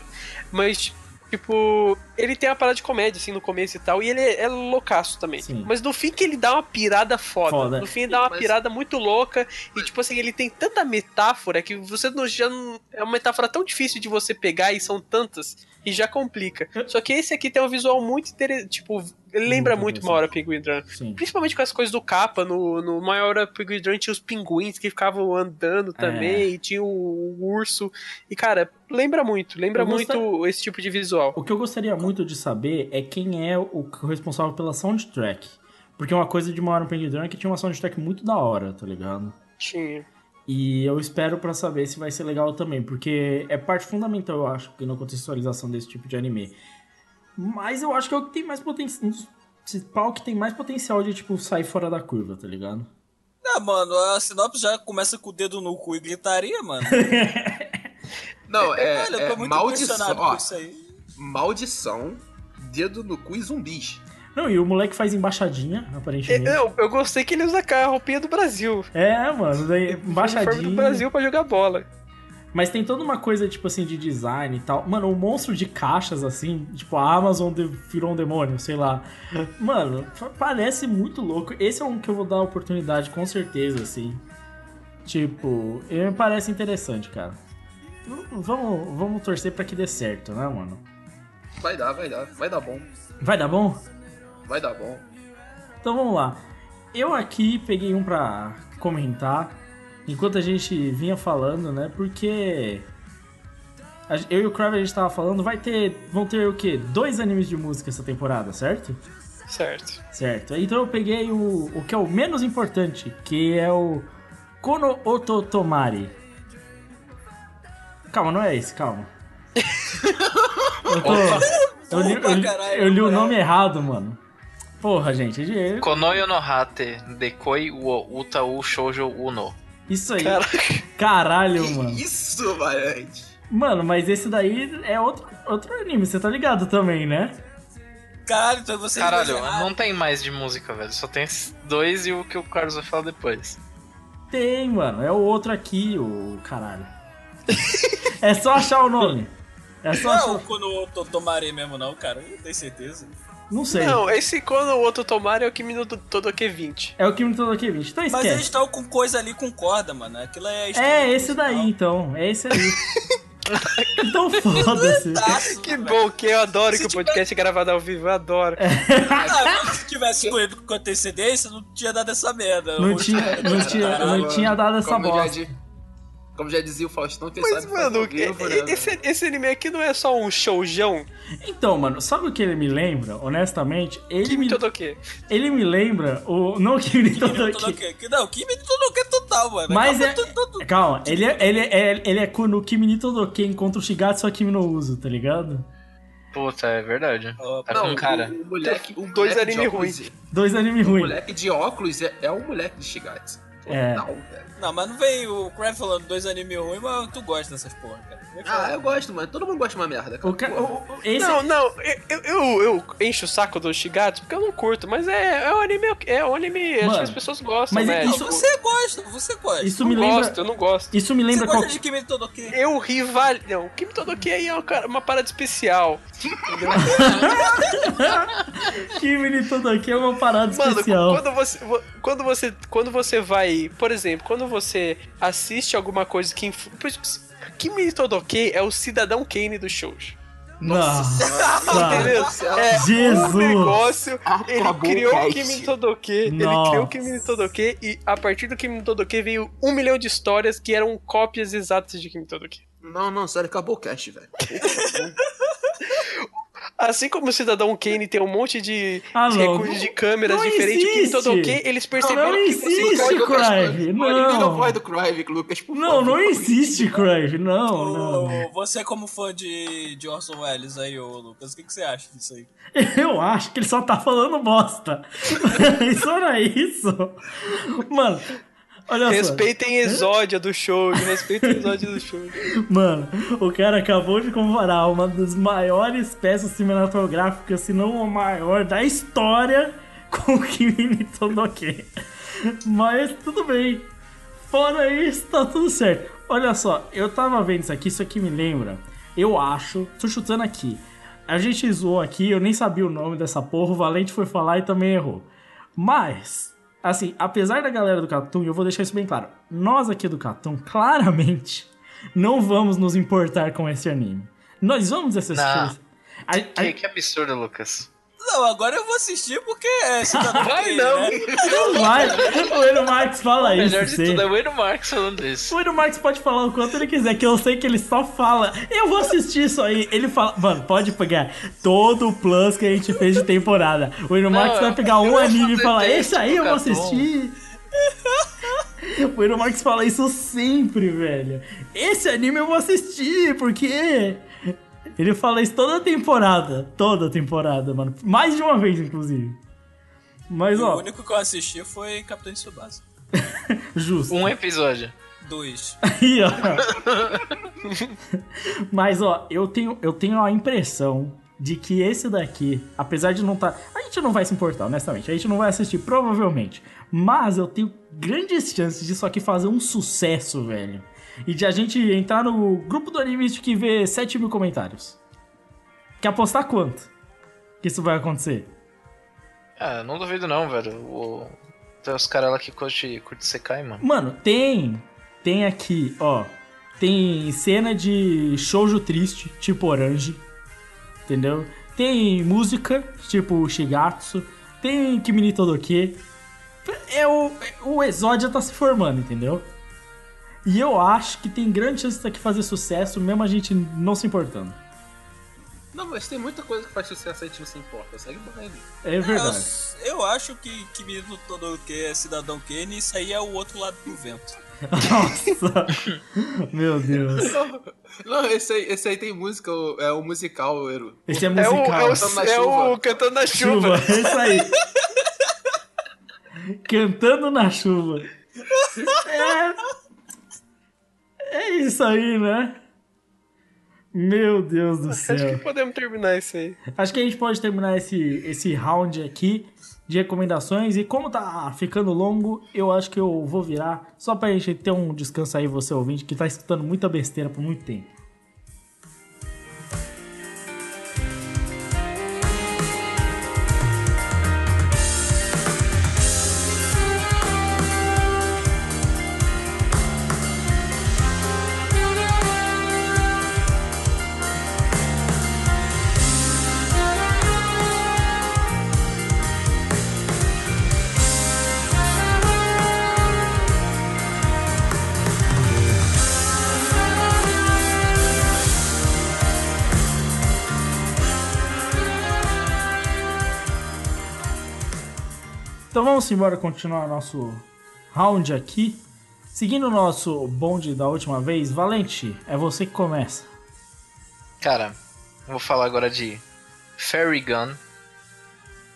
Mas, tipo, ele tem uma parada de comédia, assim, no começo e tal. E ele é, é loucaço também. Sim. Mas no fim que ele dá uma pirada foda. Foda. No fim ele dá uma Mas- pirada muito louca. E, tipo assim, ele tem tanta metáfora que você não, já não. É uma metáfora tão difícil de você pegar e são tantas. E já complica. Só que esse aqui tem um visual muito interessante. Tipo, ele lembra Muito muito uma hora Penguin Drum. sim. Principalmente com as coisas do capa, no, no maior Penguin Drum tinha os pinguins que ficavam andando também, e tinha o, urso. E, cara, lembra muito, lembra Eu muito esse tipo de visual. O que eu gostaria muito de saber é quem é o responsável pela soundtrack. Porque uma coisa de Mauaro Penguin Drum é que tinha uma soundtrack muito da hora, tá ligado? Tinha. E eu espero pra saber se vai ser legal também, porque é parte fundamental, eu acho, na contextualização desse tipo de anime. Mas eu acho que é o que tem mais potencial. Um dos principal que tem mais potencial de, tipo, sair fora da curva, tá ligado? Ah, mano, a sinopse já começa com o dedo no cu e gritaria, mano. Não, é, Olha, eu é muito maldição. Ó, com isso aí. maldição, dedo no cu e zumbis. Não, e o moleque faz embaixadinha, aparentemente. Eu, eu gostei que ele usa a roupinha do Brasil. É, mano, daí, Uniforme do embaixadinha. Brasil pra jogar bola. Mas tem toda uma coisa, tipo assim, de design e tal. Mano, um monstro de caixas, assim, tipo, a Amazon de- virou um demônio, sei lá. Mano, pa- parece muito louco. Esse é um que eu vou dar oportunidade, com certeza, assim. Tipo, ele me parece interessante, cara. Vamos, vamos torcer pra que dê certo, né, mano? Vai dar, vai dar, vai dar bom. Vai dar bom? Vai dar bom. Então vamos lá. Eu aqui peguei um pra comentar enquanto a gente vinha falando, né? Porque eu e o Crave a gente tava falando, vai ter, vão ter o quê? Dois animes de música essa temporada, certo? Certo. Certo. Então eu peguei o, o que é o menos importante, que é o Kono Ototomari. Calma, não é esse, calma. Eu, tô, eu li, eu li- eu li o nome errado, mano. Porra, gente. é- Konoyo no Hate, Dekoi wo Uta u Shoujo Uno. Isso aí. Caraca. Caralho, Que mano. isso, Valente? Mano, mas esse daí é outro, outro anime, você tá ligado também, né? Caralho, então você Caralho, não tem mais de música, velho. Só tem esses dois e o que o Carlos vai falar depois. Tem, mano. É o outro aqui, o caralho. é só achar o nome. É só Não achar. o quando eu tomarei mesmo, não, cara. Eu tenho certeza. Não sei. Não, esse quando o outro tomar é o Kimi no Todoke 20. É o Kimi Todoke 20. Então Mas esquece. eles estão com coisa ali com corda, mano. Aquilo é. É, esse daí, musical. então. É esse aí. então foda-se. Taço, Que velho. bom, que eu adoro Se que o podcast é gravado ao vivo, eu adoro. Ah, se tivesse escolhido com antecedência, não tinha dado essa merda. Não tinha, não tinha, não tinha dado essa Como já, bosta. Como já dizia o Faustão, quem Mas, sabe mano, ao vivo, né, esse, esse anime aqui não é só um showjão? Então, mano, sabe o que ele me lembra? Honestamente, ele Kimi me, Todoke. ele me lembra o. Não o Kimi Kimi Todoke. Não, Kimi no Todoke total, mano. Mas é. Calma, ele é, ele é, ele é no Kimi ni Todoke encontra o Shigatsu Akimi no Uso, tá ligado? Puta, é verdade. Tá Não, com cara. O, o moleque, o Dois moleque anime ruins. Dois anime O ruins. moleque de óculos é, é o moleque de Shigatsu. É. Total, velho. Não, mas não vem o Crab falando dois anime ruins, mas tu gosta dessas porra, cara. Ah, eu gosto, mano. Todo mundo gosta de uma merda, cara. O ca... O- o- esse... Não, não, eu, eu, eu encho o saco do Shigatsu porque eu não curto, mas é, é um anime, é um anime acho Mano, que as pessoas gostam, mas né? Não, isso- você gosta, você gosta. Isso eu me não lembra. gosto, eu não gosto. Isso me Você lembra gosta qual. de Kimi no Todoke? Eu rival... Não, o Kimi Todoke aí é uma, parada especial. Kimi ni Todoke é uma parada Mano, especial. quando você, vo- quando você quando você vai, por exemplo, quando você assiste alguma coisa que exemplo, Kimi Todoke é o cidadão Kane do shoujo. Nossa. Entendeu? É Jesus. um negócio. Ele Acabou o criou o. Kimi Todoke. Ele Nossa. criou o Kimi Todoke e a partir do Kimi Todoke veio um milhão de histórias que eram cópias exatas de Kimi Todoke. Não, não, sério, acabou o cast, velho. Assim como o Cidadão Kane tem um monte de Ah, não. recursos de câmeras Não diferentes, o Kimi existe. Todoke, eles perceberam Não que você existe, pode- Crive. A Não. voz do Crive, Lucas, por Não, favor. não existe, Crive. Não, não. Você como fã de, de Orson Welles aí, ô Lucas, o que, que você acha disso aí? Eu acho que ele só tá falando bosta. isso não é isso. Mano, olha só. Respeitem Exódia do show, respeitem Exódia do show. Mano, o cara acabou de comparar uma das maiores peças cinematográficas, se não a maior da história, com o Kimi Todoke. Mas tudo bem. Fora isso, tá tudo certo. Olha só, eu tava vendo isso aqui, isso aqui me lembra. Eu acho, tô chutando aqui. A gente zoou aqui, eu nem sabia o nome dessa porra, o Valente foi falar e também errou. Mas, assim, apesar da galera do Catum, eu vou deixar isso bem claro. Nós aqui do Catum, claramente, não vamos nos importar com esse anime. Nós vamos assistir. Não. esse- A- a- Que, que absurdo, Lucas. Não, agora eu vou assistir porque é cidadão Vai Kane, não. né? Não vai. O Eno Marx fala isso. Melhor de sim. tudo é o Eno Marx falando isso. O Eno Marx pode falar o quanto ele quiser, que eu sei que ele só fala. Eu vou assistir isso aí. Ele fala, mano, pode pegar todo o plus que a gente fez de temporada. O Eno Marx vai pegar um anime e falar, esse aí eu vou Capcom." assistir. O Eno Marx fala isso sempre, velho. Esse anime eu vou assistir, porque. Ele fala isso toda temporada. Toda temporada, mano. Mais de uma vez, inclusive. Mas, O ó, único que eu assisti foi Capitão de Tsubasa. justo. Um episódio. Dois. Aí, ó. Mas, ó, eu tenho, eu tenho a impressão de que esse daqui, apesar de não estar. A gente não vai se importar, honestamente. A gente não vai assistir, provavelmente. Mas eu tenho grandes chances disso aqui fazer um sucesso, velho. E de a gente entrar no grupo do Animist que vê 7 mil comentários. Quer apostar quanto? Que isso vai acontecer? Ah, não duvido não, velho. O... Tem os caras lá que curte, curte Sekai, mano. Mano, tem. Tem aqui, ó. Tem cena de shoujo triste, tipo Orange. Entendeu? Tem música, tipo Shigatsu. tem Kimi Todoke. É o, o Exódia tá se formando, entendeu? E eu acho que tem grande chance disso aqui fazer sucesso, mesmo a gente não se importando. Não, mas tem muita coisa que faz sucesso aí que a gente não se importa. Segue o baile. É verdade. Eu, eu acho que, que menino todo que é cidadão Kane, isso aí é o outro lado do vento. Nossa! Meu Deus. Não, esse aí, esse aí tem música, é o musical, Eru. Esse é É o, musical. é o, Cantando na é o chuva. Cantando na Chuva. chuva. É isso aí. Cantando na chuva. É... é isso aí, né? Meu Deus do Acho que céu. podemos terminar isso aí. Acho que a gente pode terminar esse, esse round aqui de recomendações. E como tá ficando longo, eu acho que eu vou virar só pra gente ter um descanso aí, você ouvinte, que tá escutando muita besteira por muito tempo. Embora continuar nosso round aqui. Seguindo o nosso bonde da última vez, Valente, é você que começa. Cara, vou falar agora de Fairy Gun.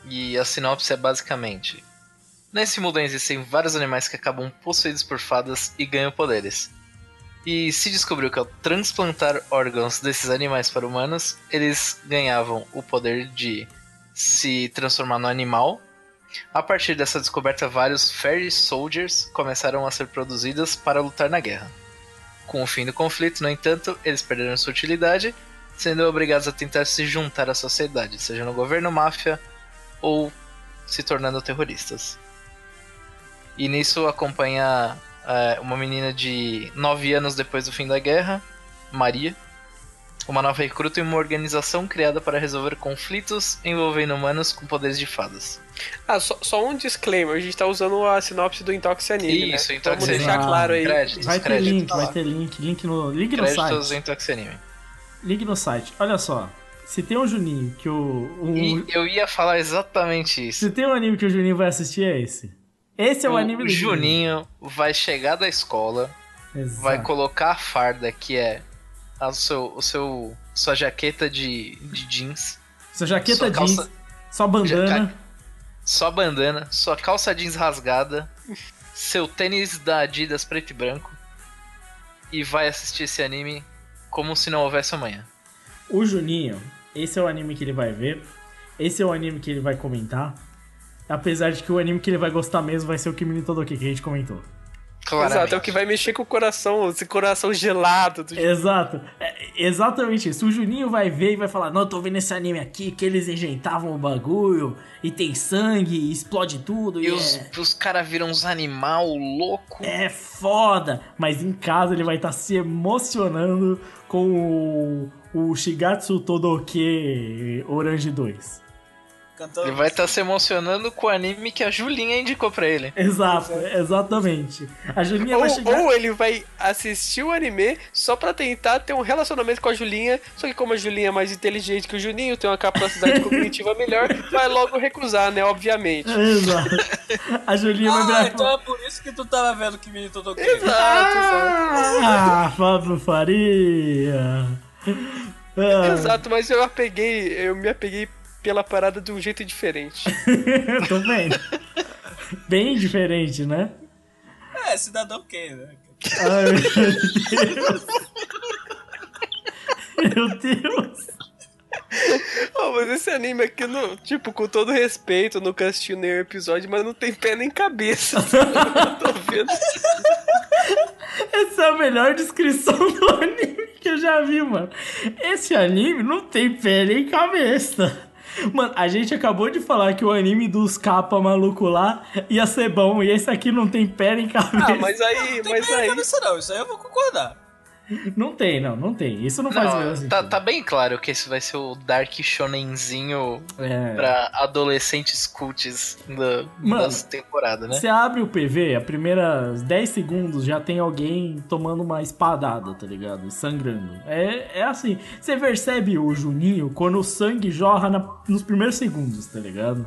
E a sinopse é basicamente: Nesse mundo existem vários animais que acabam possuídos por fadas e ganham poderes. E se descobriu que ao transplantar órgãos desses animais para humanos, eles ganhavam o poder de se transformar no animal. A partir dessa descoberta, vários Fairy Soldiers começaram a ser produzidos para lutar na guerra. Com o fim do conflito, no entanto, eles perderam sua utilidade sendo obrigados a tentar se juntar à sociedade, seja no governo, máfia ou se tornando terroristas. E nisso acompanha é, uma menina de 9 anos depois do fim da guerra, Maria, uma nova recruta em uma organização criada para resolver conflitos envolvendo humanos com poderes de fadas. Ah, só, só um disclaimer. A gente tá usando a sinopse do Intox Anime, Isso, né? Intox Vamos Anime. deixar claro aí. Créditos, Vai ter créditos, link, tá vai ter link, link no, link no Créditos site. em Tox Anime. Link no site. Olha só, se tem um Juninho que o. Um, E eu ia falar exatamente isso. Se tem um anime que o Juninho vai assistir, é esse. Esse é o, anime o do Juninho vai chegar da escola, Exato. vai colocar a farda, que é a seu, o seu, sua jaqueta de, de jeans, Sua jaqueta sua jeans, calça- sua bandana. Sua bandana, sua calça jeans rasgada, seu tênis da Adidas preto e branco, e vai assistir esse anime como se não houvesse amanhã. O Juninho, esse é o anime que ele vai ver. Esse é o anime que ele vai comentar. Apesar de que o anime que ele vai gostar mesmo vai ser o Kimi no Todoki, que a gente comentou. Claramente. Exato, é o que vai mexer com o coração, esse coração gelado do Exato. É exatamente isso. O Juninho vai ver e vai falar: Não, tô vendo esse anime aqui que eles enjeitavam o bagulho e tem sangue, e explode tudo. E, E os, é, os caras viram uns animal louco. é foda. Mas em casa ele vai estar se emocionando com o, o Shigatsu Todoke Orange 2. Cantando. Ele vai estar se emocionando com o anime que a Julinha indicou pra ele. Exato, exatamente. A Julinha Ou, vai chegar. ou ele vai assistir o anime só pra tentar ter um relacionamento com a Julinha, só que como a Julinha é mais inteligente que o Juninho, tem uma capacidade cognitiva melhor, vai logo recusar, né? Obviamente. Exato. A Julinha vai Ah, virar. então é por isso que tu tava vendo que menino todo Exato, exato. Ah, Fábio Faria. Ah, Exato, mas eu apeguei, eu me apeguei pela parada de um jeito diferente. eu tô vendo. Bem diferente, né? É, cidadão Kane, né? Ai, meu Deus. Meu Deus. Oh, mas esse anime aqui, no, tipo, com todo respeito, eu nunca assisti nenhum episódio, mas não tem pé nem cabeça. tô vendo. Essa é a melhor descrição do anime que eu já vi, mano. Esse anime não tem pé nem cabeça. Mano, a gente acabou de falar que o anime dos capa maluco lá ia ser bom e esse aqui não tem pé nem cabeça. Ah, mas aí, Não tem mas aí. cabeça não, isso aí eu vou concordar. Não tem, não, não tem. Isso não, faz o menor Não, sentido. tá, tá bem claro que esse vai ser o Dark Shonenzinho É. pra adolescentes cults da, Mano, temporadas, né? Você abre o PV, a primeiras 10 segundos já tem alguém tomando uma espadada, tá ligado? Sangrando. É, é assim. Você percebe o Juninho quando o sangue jorra na- nos primeiros segundos, tá ligado?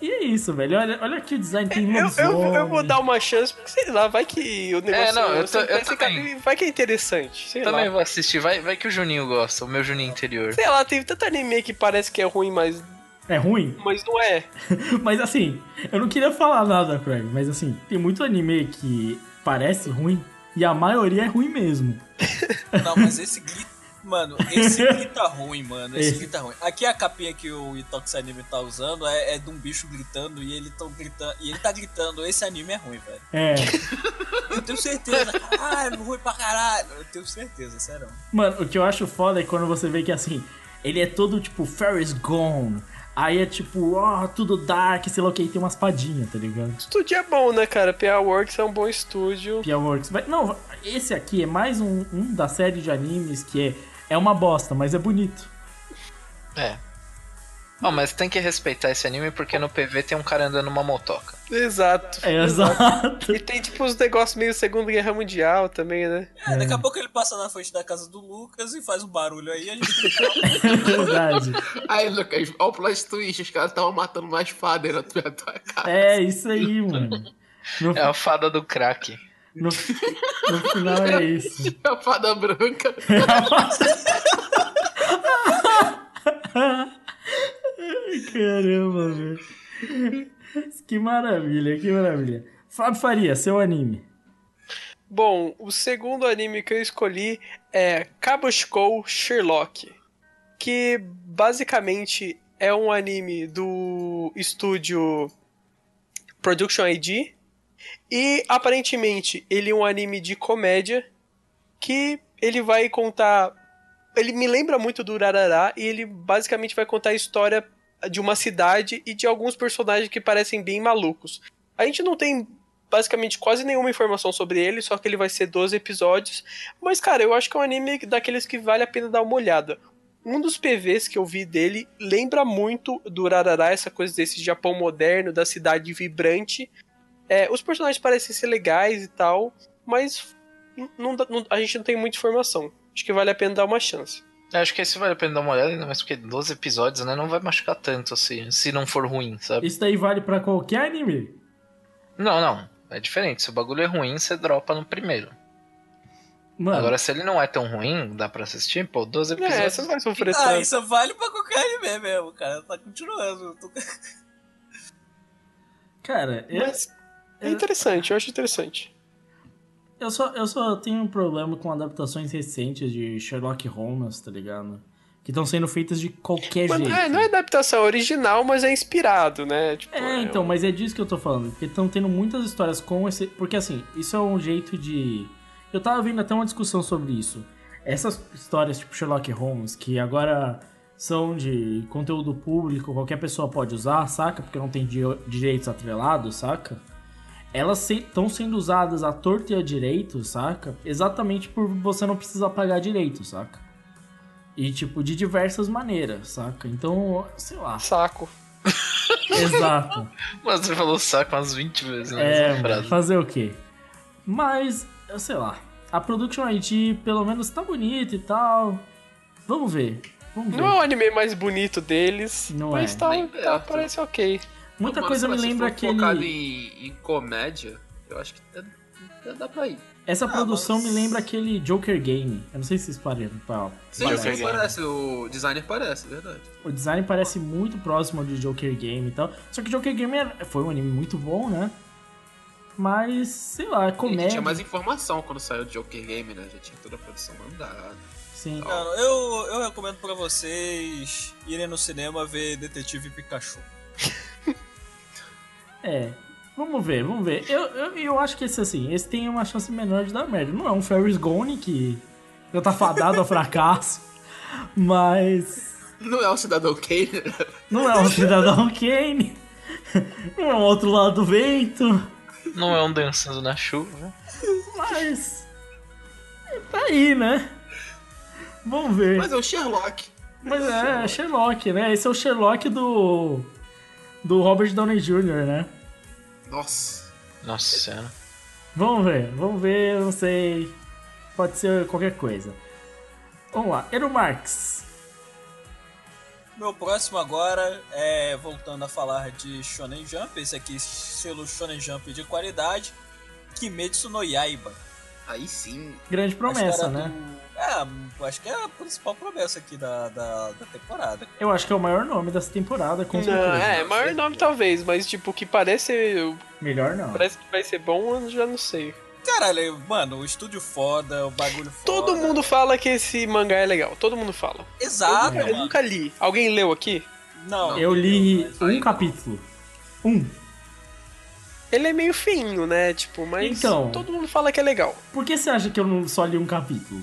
E é isso, velho. Olha, olha que o design tem Eu, eu, lobisomem. eu vou dar uma chance, porque sei lá, vai que o negócio. É, não, eu tô- vai, eu também. vai que é interessante. Sei Também lá. vou assistir, vai, vai que o Juninho gosta, o meu Juninho interior. Sei lá, tem tanto anime que parece que é ruim, mas, É ruim? mas não é. Mas assim, eu não queria falar nada, Craig, mas assim, tem muito anime que parece ruim e a maioria é ruim mesmo. Não, mas esse grita. Mano, esse grita ruim, mano. Esse, Esse. grita ruim. Aqui a capinha que o Itox Anime tá usando é, é de um bicho gritando e ele, tão gritando, e ele tá gritando: esse anime é ruim, velho. É. Eu tenho certeza. Ah, é ruim pra caralho. Eu tenho certeza, sério. Mano, o que eu acho foda é quando você vê que assim, ele é todo tipo Ferris Gone. Aí é tipo, ó, tudo dark, sei lá o que, e tem umas padinhas, tá ligado? Estúdio é bom, né, cara? PA Works é um bom estúdio. Pia Works. Vai- Não, esse aqui é mais um, um da série de animes que é, é uma bosta, mas é bonito. É. Ó, mas tem que respeitar esse anime porque no PV tem um cara andando numa motoca. Exato. É exato. E tem tipo uns negócios meio Segunda Guerra Mundial também, né? É, daqui a pouco ele passa na frente da casa do Lucas e faz um barulho aí. A gente É verdade. Aí, Lucas, olha o plot twist, os caras estavam matando mais fader na tua, tua casa. É isso aí, mano. No, É a fada do crack. No, no final é isso. A fada branca. Caramba, velho. Que maravilha, que maravilha. Fábio Faria, seu anime. Bom, o segundo anime que eu escolhi é Kabushkou Sherlock, que basicamente é um anime do estúdio Production ID e aparentemente ele é um anime de comédia que ele vai contar ele me lembra muito do Urarará e ele basicamente vai contar a história de uma cidade e de alguns personagens que parecem bem malucos. A gente não tem basicamente quase nenhuma informação sobre ele, só que ele vai ser 12 episódios. Mas, cara, eu acho que é um anime daqueles que vale a pena dar uma olhada. Um dos PVs que eu vi dele lembra muito do Urarará, essa coisa desse Japão moderno, da cidade vibrante. É, os personagens parecem ser legais e tal, mas não não- a gente não tem muita informação. Acho que vale a pena dar uma chance. Eu acho que esse vale a pena dar uma olhada, ainda mais porque 12 episódios, né? Não vai machucar tanto, assim, se não for ruim, sabe? Isso daí vale pra qualquer anime. Não, não. É diferente. Se o bagulho é ruim, você dropa no primeiro. Mano, Agora, se ele não é tão ruim, dá pra assistir, pô, 12 É, episódios. você não vai sofrer Ah, tanto. isso vale pra qualquer anime mesmo, cara. Tá continuando. Tô- cara, eu, Mas é interessante, eu acho interessante. eu, só, eu só tenho um problema com adaptações recentes de Sherlock Holmes, tá ligado? Que estão sendo feitas de qualquer Mas, jeito. é, não é adaptação original, mas é inspirado, né? Tipo, É, então, mas é disso que eu tô falando. Porque estão tendo muitas histórias com esse. Porque assim, isso é um jeito de. Eu tava vendo até uma discussão sobre isso. Essas histórias tipo Sherlock Holmes, que agora são de conteúdo público, qualquer pessoa pode usar, saca? Porque não tem di- direitos atrelados, saca? Elas estão sendo usadas à torta e à direito, saca? Exatamente por você não precisar pagar direito, saca? E, tipo, de diversas maneiras, saca? Então, sei lá. Saco. Exato. Mas você falou saco umas 20 vezes na É, fazer o quê? Mas, sei lá. A Production ID, pelo menos, tá bonita e tal. Vamos ver. Vamos ver. Não é o anime mais bonito deles, Não mas é. tá, tá- parece ok. Muita Mano, coisa me se for lembra focado aquele. em, em comédia, eu acho que dá, dá- dá pra ir. Essa produção mas- me lembra aquele Joker Game. Eu não sei se vocês pra. Sim, Joker Game. parece, o designer parece, é verdade. O design parece muito próximo de Joker Game e tal. Só que Joker Game era- foi um anime muito bom, né? Mas, sei lá, é A gente comédia. tinha mais informação quando saiu o Joker Game, né? Já tinha toda a produção mandada. Sim. Cara, eu, eu recomendo pra vocês irem no cinema ver Detetive Pikachu. É. Vamos ver, vamos ver. Eu, eu, eu acho que esse assim, esse tem uma chance menor de dar merda. Não é um Ferris Gone que já tá fadado ao fracasso. Mas. Não é o Cidadão Kane, né? Não é um Cidadão Kane. Não é um outro lado do vento. Não é um dançando na chuva. Mas. Tá aí, né? Vamos ver. Mas é o Sherlock. Mas é, é Sherlock, né? Esse é o Sherlock do. Do Robert Downey Jr., né? Nossa. Nossa senhora. Vamos ver, vamos ver, eu não sei. Pode ser qualquer coisa. Vamos lá, Ero Marx. Meu próximo agora é voltando a falar de Shonen Jump, esse aqui estilo Shonen Jump de qualidade, Kimetsu no Yaiba. Aí sim. Grande promessa, história né? do- É, acho que é a principal promessa aqui da, da, da temporada. Eu acho que é o maior nome dessa temporada, com Não, certeza. é, maior nome talvez, mas tipo, que parece. Melhor não. Parece que vai ser bom, eu já não sei. Caralho, mano, o estúdio foda, o bagulho foda. Todo mundo fala que esse mangá é legal, todo mundo fala. Exato, eu, nunca, eu nunca li. Alguém leu aqui? Não. Eu li um capítulo. Um. Ele é meio feinho, né? Tipo, mas Então. todo mundo fala que é legal. Por que você acha que eu não só li um capítulo?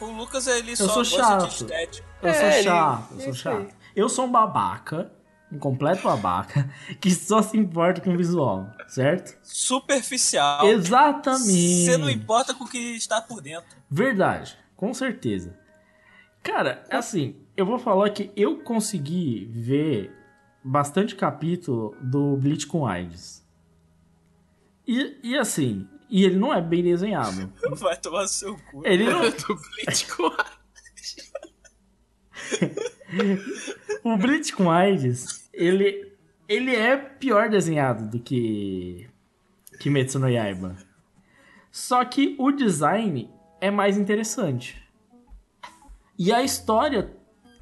O Lucas, ele Eu só sou chato. de estética. Eu É, sou ele- chato, eu é sou chato. Eu sou um babaca, um completo babaca, que só se importa com o visual, certo? Superficial. Exatamente. Você não importa com o que está por dentro. Verdade, com certeza. Cara, assim, eu vou falar que eu consegui ver bastante capítulo do Bleach com AIDS. E, e assim, e ele não é bem desenhado. Vai tomar seu cu. Ele não, o Bleach com AIDS, ele, ele é pior desenhado do que Kimetsu no Yaiba. Só que o design é mais interessante. E a história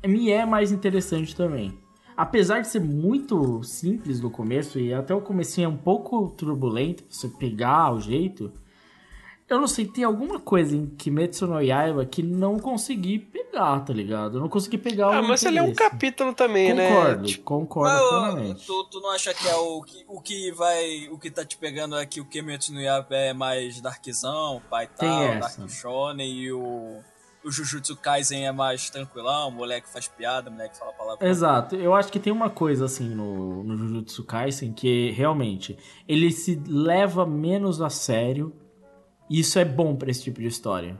me é mais interessante também. Apesar de ser muito simples no começo e até o comecinho é um pouco turbulento pra você pegar o jeito, eu não sei, tem alguma coisa em Kimetsu no Yaiba que não consegui pegar, tá ligado? Eu não consegui pegar o Ah, mas ele é um capítulo também, Concordo, né? Tipo, concordo Mas, ô, plenamente. tu, tu não acha que é o que, o que vai. O que tá te pegando aqui, o Kimetsu no Yaiba é mais Darkzão, pai Tem tal. Dark Shonen e o. O Jujutsu Kaisen é mais tranquilão, o moleque faz piada, o moleque fala palavra. Exato, eu acho que tem uma coisa assim no, no Jujutsu Kaisen que realmente ele se leva menos a sério e isso é bom pra esse tipo de história.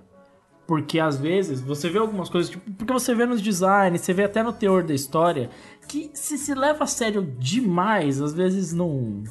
Porque às vezes você vê algumas coisas, tipo, porque você vê nos designs, você vê até no teor da história, que se se leva a sério demais, às vezes não.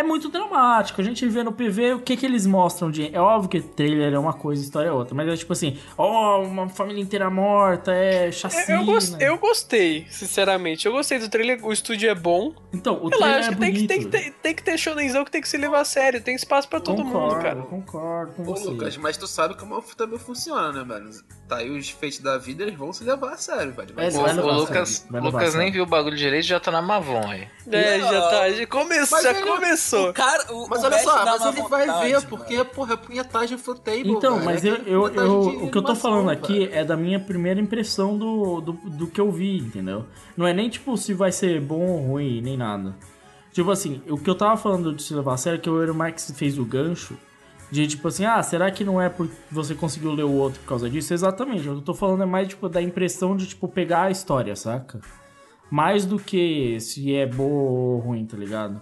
É muito dramático. A gente vê no PV o que que eles mostram de. É óbvio que trailer é uma coisa, história é outra. Mas é tipo assim, ó, uma família inteira morta, é chacina. eu, gos- eu gostei, sinceramente. Eu gostei do trailer, o estúdio é bom. Então, o lá, trailer acho é que tem, que, bonito. tem, que ter, tem que ter shonenzão que tem que se levar a sério. Tem espaço pra todo concordo, mundo, cara. Concordo com Ô, você. Lucas, mas tu sabe como o também funciona, né, velho? Tá aí os feitos da vida, eles vão se levar a sério, velho. É, vai O, o Lucas, Lucas nem viu o bagulho direito e já tá na Mavon aí. É, já tá. Já, come, Mas já começou. O cara, o, Mas o olha só, mas ele vai ver, mano. porque, porra, é punhetagem full table, Então, velho. mas É eu, eu, eu- o que eu tô falando aqui velho. é da minha primeira impressão do, do, do que eu vi, entendeu? Não é nem tipo se vai ser bom ou ruim, nem nada. Tipo assim, o que eu tava falando de se levar a sério é que o Max fez o gancho de tipo assim, ah, será que não é porque você conseguiu ler o outro por causa disso? Exatamente, o que eu tô falando é mais tipo da impressão de tipo pegar a história, saca? Mais do que se é boa ou ruim, tá ligado?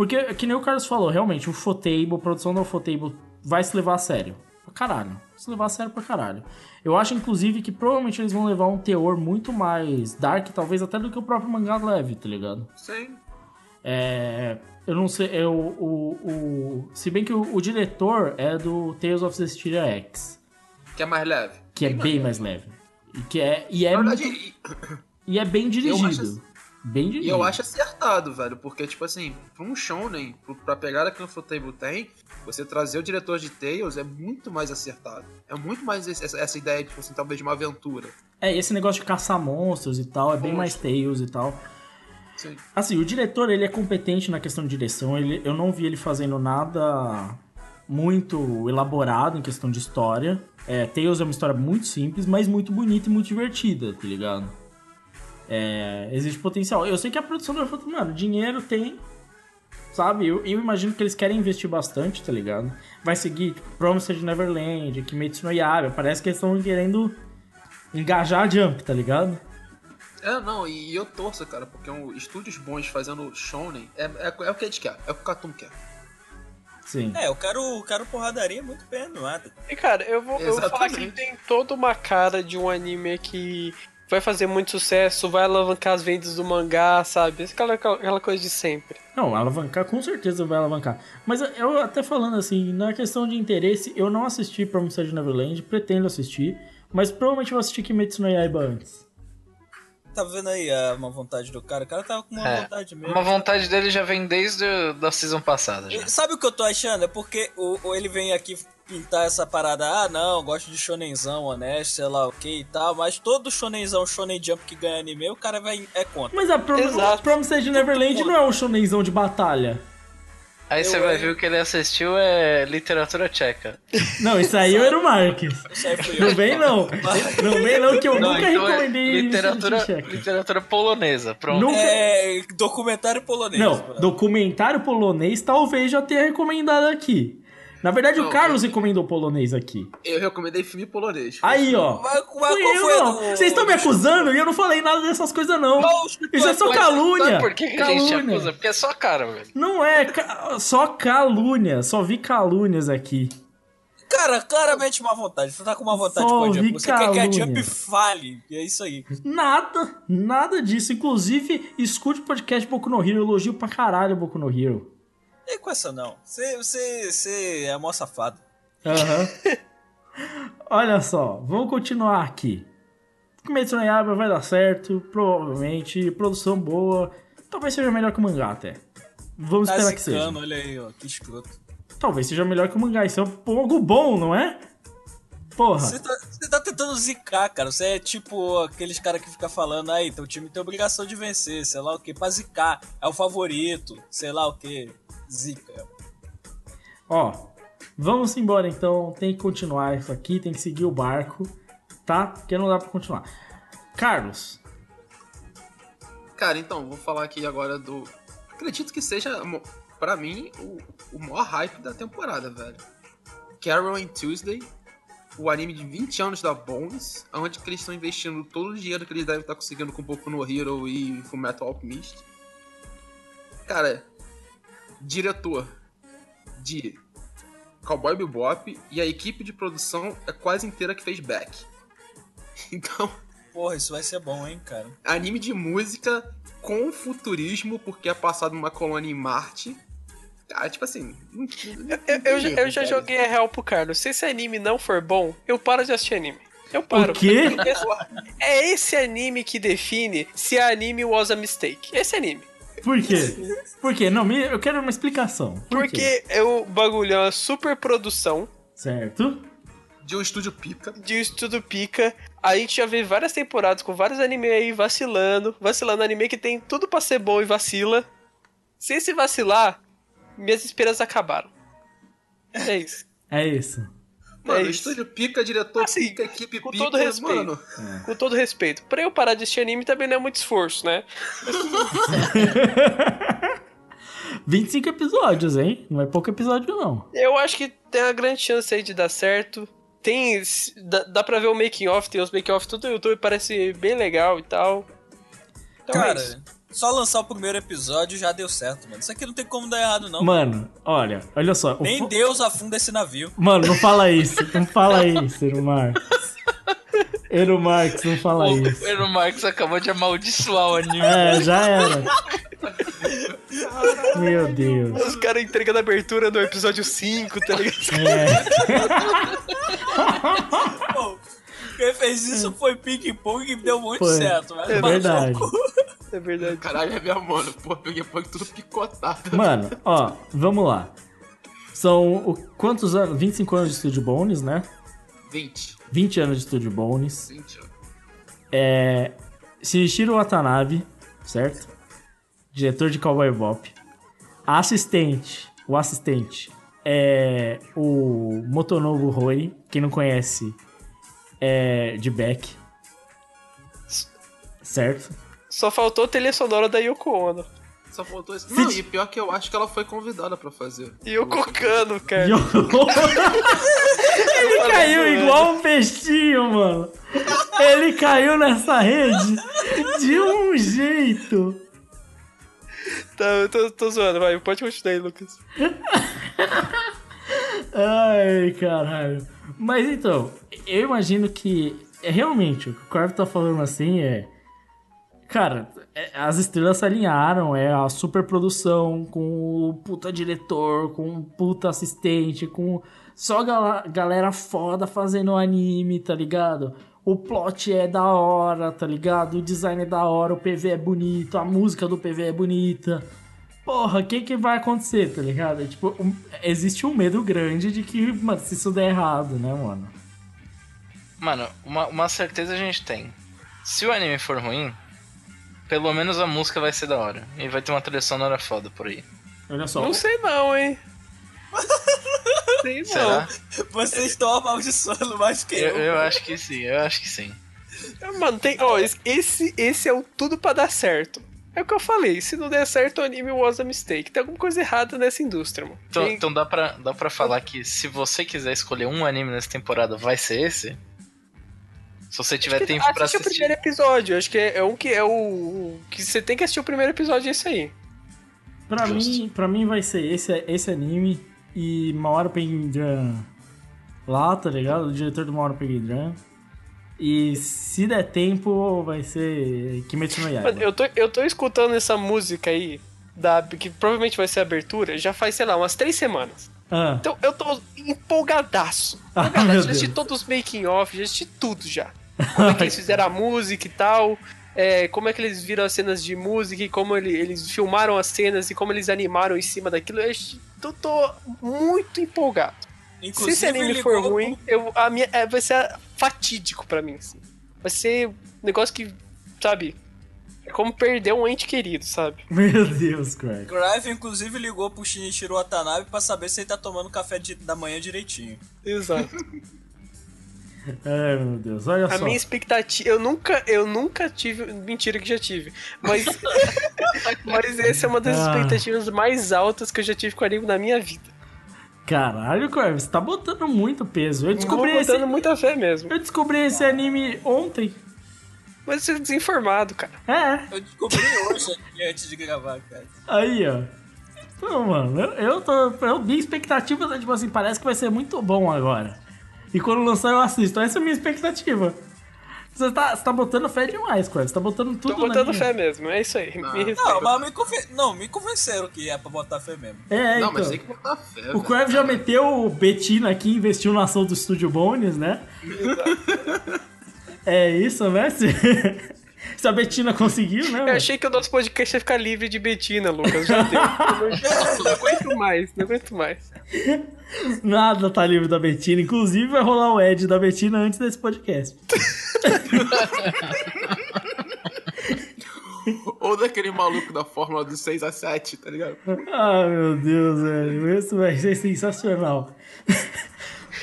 Porque, que nem o Carlos falou, realmente, o Fotable, a produção do Fotable vai se levar a sério. Pra caralho. Vai se levar a sério pra caralho. Eu acho, inclusive, que provavelmente eles vão levar um teor muito mais dark, talvez até do que o próprio mangá leve, tá ligado? Sim. É, eu não sei, é o, o, se bem que o, o diretor é do Tales of Cestiria X, Que é mais leve. que é bem mais leve. E, que é, e, é Na verdade, muito- e- e é bem dirigido. Bem E dirigido. eu acho acertado, velho, porque, tipo assim, pra um shonen, pra pegada que o Futable tem, você trazer o diretor de Tales é muito mais acertado. É muito mais essa, essa ideia, tipo assim, talvez de uma aventura. É, esse negócio de caçar monstros e tal, é bem mais Monstro. Tales e tal. Sim. Assim, o diretor, ele é competente na questão de direção. Ele, eu não vi ele fazendo nada muito elaborado em questão de história. É, Tales é uma história muito simples, mas muito bonita e muito divertida, tá ligado? É, existe potencial. Eu sei que a produção do Orfeu, mano, dinheiro tem, sabe? Eu, eu imagino que eles querem investir bastante, tá ligado? Vai seguir, tipo, Promised Neverland, Kimetsu no Yaiba. Parece que eles estão querendo engajar a Jump, tá ligado? É, não, e eu torço, cara, porque um, estúdios bons fazendo shonen é, é, é o que a gente quer, é o que o Cartoon quer. Sim. É, eu quero, eu quero porradaria muito bem animada. E cara, eu vou, eu vou falar que tem toda uma cara de um anime que vai fazer muito sucesso, vai alavancar as vendas do mangá, sabe? Aquela, aquela coisa de sempre. Não, alavancar com certeza vai alavancar. Mas eu até falando assim, na questão de interesse, eu não assisti Promised Neverland, pretendo assistir, mas provavelmente vou assistir Kimetsu no Yaiba antes. Tá vendo aí a uma vontade do cara? O cara tava com uma É, vontade mesmo. Uma vontade dele já vem desde a da season passada. Já. Sabe o que eu tô achando? É porque o, o- ele vem aqui pintar essa parada, ah não, gosto de shonenzão, honesto, sei lá o que e tal, mas todo shonenzão, shonen jump que ganha anime, o cara vai, é contra. Mas a Prom Exato. Promised Neverland não é um shonenzão de batalha. Aí você Eu- vai ver o que ele assistiu é literatura tcheca. Não, isso aí é o Eero Marques. Isso aí fui Não eu. vem não. Não vem não, que eu Não, nunca então é recomendei literatura, tcheca. literatura polonesa. Pronto. Nunca- É, documentário polonês. Não, mano. documentário polonês talvez já tenha recomendado aqui. Na verdade, o Não, Carlos recomendou polonês aqui. Eu recomendei filme polonês. Aí, ó. Mas, mas eu, foi não. Vocês estão me acusando e eu não falei nada dessas coisas, não. Qual- Isso é só calúnia. Sabe por que, que a gente te Calúnia. acusa? Porque é só cara, velho. Não é, ca- só calúnia. Só vi calúnias aqui. Cara, claramente uma vontade. Você tá com uma vontade Só com a Jump. Você quer que a calúnia. Jump fale. E é isso aí. Nada, nada disso. Inclusive, escute o podcast Boku no Hero. Elogio pra caralho Boku no Hero. E com essa não. Você, você, você é mó safado. Aham. Olha só, vamos continuar aqui. Kimetsu no Yaiba vai dar certo, provavelmente. Produção boa. Talvez seja melhor que o mangá até. Vamos Tá esperar que seja. zicando, olha aí, ó. Que escroto. Talvez seja melhor que o mangá. Isso é algo bom, não é? Porra. Você tá, tá tentando zicar, cara. Você é tipo aqueles caras que fica falando, aí, teu time tem obrigação de vencer, sei lá o que, pra zicar. É o favorito, sei lá o que. Zica. Ó, vamos embora então. Tem que continuar isso aqui, tem que seguir o barco, tá? Porque não dá pra continuar. Carlos, Cara, então, vou falar aqui agora do. Acredito que seja, pra mim, o, o maior hype da temporada, velho. Carol and Tuesday, o anime de 20 anos da Bones, onde que eles estão investindo todo o dinheiro que eles devem estar conseguindo com Boku no Hero e Fullmetal Alchemist. Cara, diretor de Cowboy Bebop e a equipe de produção é quase inteira que fez Back. Então, Porra, isso vai ser bom, hein, cara. anime de música com futurismo, porque é passado numa colônia em Marte. Cara, tipo assim. não- não- Eu, eu já- eu já joguei a real pro Carlos. Se esse anime não for bom, eu paro de assistir anime. Eu paro. O quê? É esse anime que define se a anime was a mistake. Esse anime. Por quê? Por quê? Não, me- eu quero uma explicação. Por quê? Porque é o bagulho é uma super produção Certo? De um estúdio pica. de um estudo pica. A gente já vê várias temporadas com vários animes aí vacilando. Vacilando anime que tem tudo pra ser bom e vacila. Se esse vacilar, minhas esperanças acabaram. É isso. É isso. Mano, É estúdio pica, diretor Assim, pica, equipe com pica. todo respeito. Mano, Com todo respeito. Pra eu parar de assistir anime também não é muito esforço, né? 25 episódios, hein? Não é pouco episódio, não. Eu acho que tem uma grande chance aí de dar certo. Tem. Dá, dá pra ver o making off, tem os making off tudo no YouTube, parece bem legal e tal. Então é Cara, isso. Só lançar o primeiro episódio já deu certo, mano. Isso aqui não tem como dar errado, não. Mano, olha, olha só. Nem Deus afunda esse navio. Mano, não fala isso. Não fala isso, Ero Marx. Ero Marx, não fala O isso. Marcos acabou de amaldiçoar o anime. É, já era. Meu Deus. Os caras entregando a abertura no episódio 5, tá ligado? É. Pô, quem fez isso foi Ping Pong e deu muito Foi. certo, mas É verdade. o cu- É verdade. caralho, é minha mano. Pô, peguei punk tudo picotado. Mano, ó, vamos lá. São o, quantos anos? 25 anos de Studio Bones, né? 20. 20 anos de Studio Bones. 20, ó. É. Shinichiro Watanabe, certo? Diretor de Cowboy Bop. Assistente. O assistente é o Motonobu Hori. Quem não conhece é de Beck. Certo? Só faltou a trilha sonora da Yoko Ono. Só faltou isso. Não, e pior que eu acho que ela foi convidada pra fazer. Yoko Kano, cara. Yo- Ele caiu igual um peixinho, mano. Ele caiu nessa rede de um jeito. Tá, eu tô, tô zoando, vai. Pode continuar aí, Lucas. Ai, caralho. Mas então, eu imagino que é realmente o que o Corvo tá falando assim é. Cara, é- as estrelas se alinharam, é a superprodução com o puta diretor, com o puta assistente, com só gala- galera foda fazendo anime, tá ligado? O plot é da hora, tá ligado? O design é da hora, o PV é bonito, a música do PV é bonita. Porra, o que que vai acontecer, tá ligado? Tipo, um- existe um medo grande de que, mano, se isso der errado, né, mano? Mano, uma, uma certeza a gente tem. Se o anime for ruim, pelo menos a música vai ser da hora. E vai ter uma trilha sonora foda por aí. Olha só. Não sei não, hein? sei não. Será? Vocês estão amaldiçoando mais que Eu, eu. eu acho que sim, eu acho que sim. Mano, tem. Ó, esse, esse é o tudo pra dar certo. É o que eu falei, se não der certo, o anime was a mistake. Tem alguma coisa errada nessa indústria, mano. Então, Tem- então dá, pra, dá pra falar que se você quiser escolher um anime nessa temporada, vai ser esse? Se você tiver tempo pra Assiste o assistir. primeiro episódio. Acho que é, é um que é o, o que você tem que assistir o primeiro episódio é esse aí. Pra Justo. mim, pra mim vai ser esse, esse anime e Maoro Penguin lá, tá ligado? O diretor do Maoro Penguin E se der tempo, vai ser Kimetsu no Yaiba. Eu tô, eu tô escutando essa música aí, da, que provavelmente vai ser a abertura, já faz, sei lá, umas três semanas. Ah, Então eu tô empolgadaço. Ah, Empolgadaço. meu já assisti todos os making off, já assisti tudo já. Como é que eles fizeram a música e tal. é, como é que eles viram as cenas de música e como ele- eles filmaram as cenas e como eles animaram em cima daquilo. Eu eu tô muito empolgado. Se esse anime for ligou ruim, eu, a minha, é, vai ser fatídico pra mim. assim. Vai ser um negócio que, sabe, é como perder um ente querido, sabe? meu Deus, Craig. Grive, inclusive, ligou pro Shinichiro Watanabe pra saber se ele tá tomando café de- da manhã direitinho. Exato. Ai, meu Deus, olha A só. minha expectativa. Eu nunca, eu nunca tive. Mentira que já tive. Mas. mas essa é uma das Ah. expectativas mais altas que eu já tive com anime na minha vida. Caralho, Craig, você tá botando muito peso. Eu Descobri esse, botando muita fé mesmo. eu descobri esse anime ontem. Mas você é desinformado, cara. É, Eu descobri hoje aqui antes de gravar, cara. aí, ó. Então, mano, eu, eu tô. Eu, minha expectativa é tipo assim, parece que vai ser muito bom agora. E quando lançar eu assisto. Essa é a minha expectativa. Você tá, você tá botando fé demais, Craig. Você tá botando tudo Tô botando fé mesmo, é isso aí. Não. Me. Não, mas me, conven... não, me convenceram que é pra botar fé mesmo. É, Não, então. mas tem que botar fé. O. Crave já meteu o Betina aqui, investiu na ação do Estúdio Bones, né? É isso, né? Se, a Betina conseguiu, né? Eu achei que o nosso podcast ia ficar livre de Betina, Lucas. Já deu. não, aguento mais, não aguento mais. Nada tá livre da Betina. Inclusive, vai rolar o Ed da Betina antes desse podcast. Ou daquele maluco da Fórmula do 6 a 7, tá ligado? Ah, meu Deus, velho. Isso vai ser sensacional.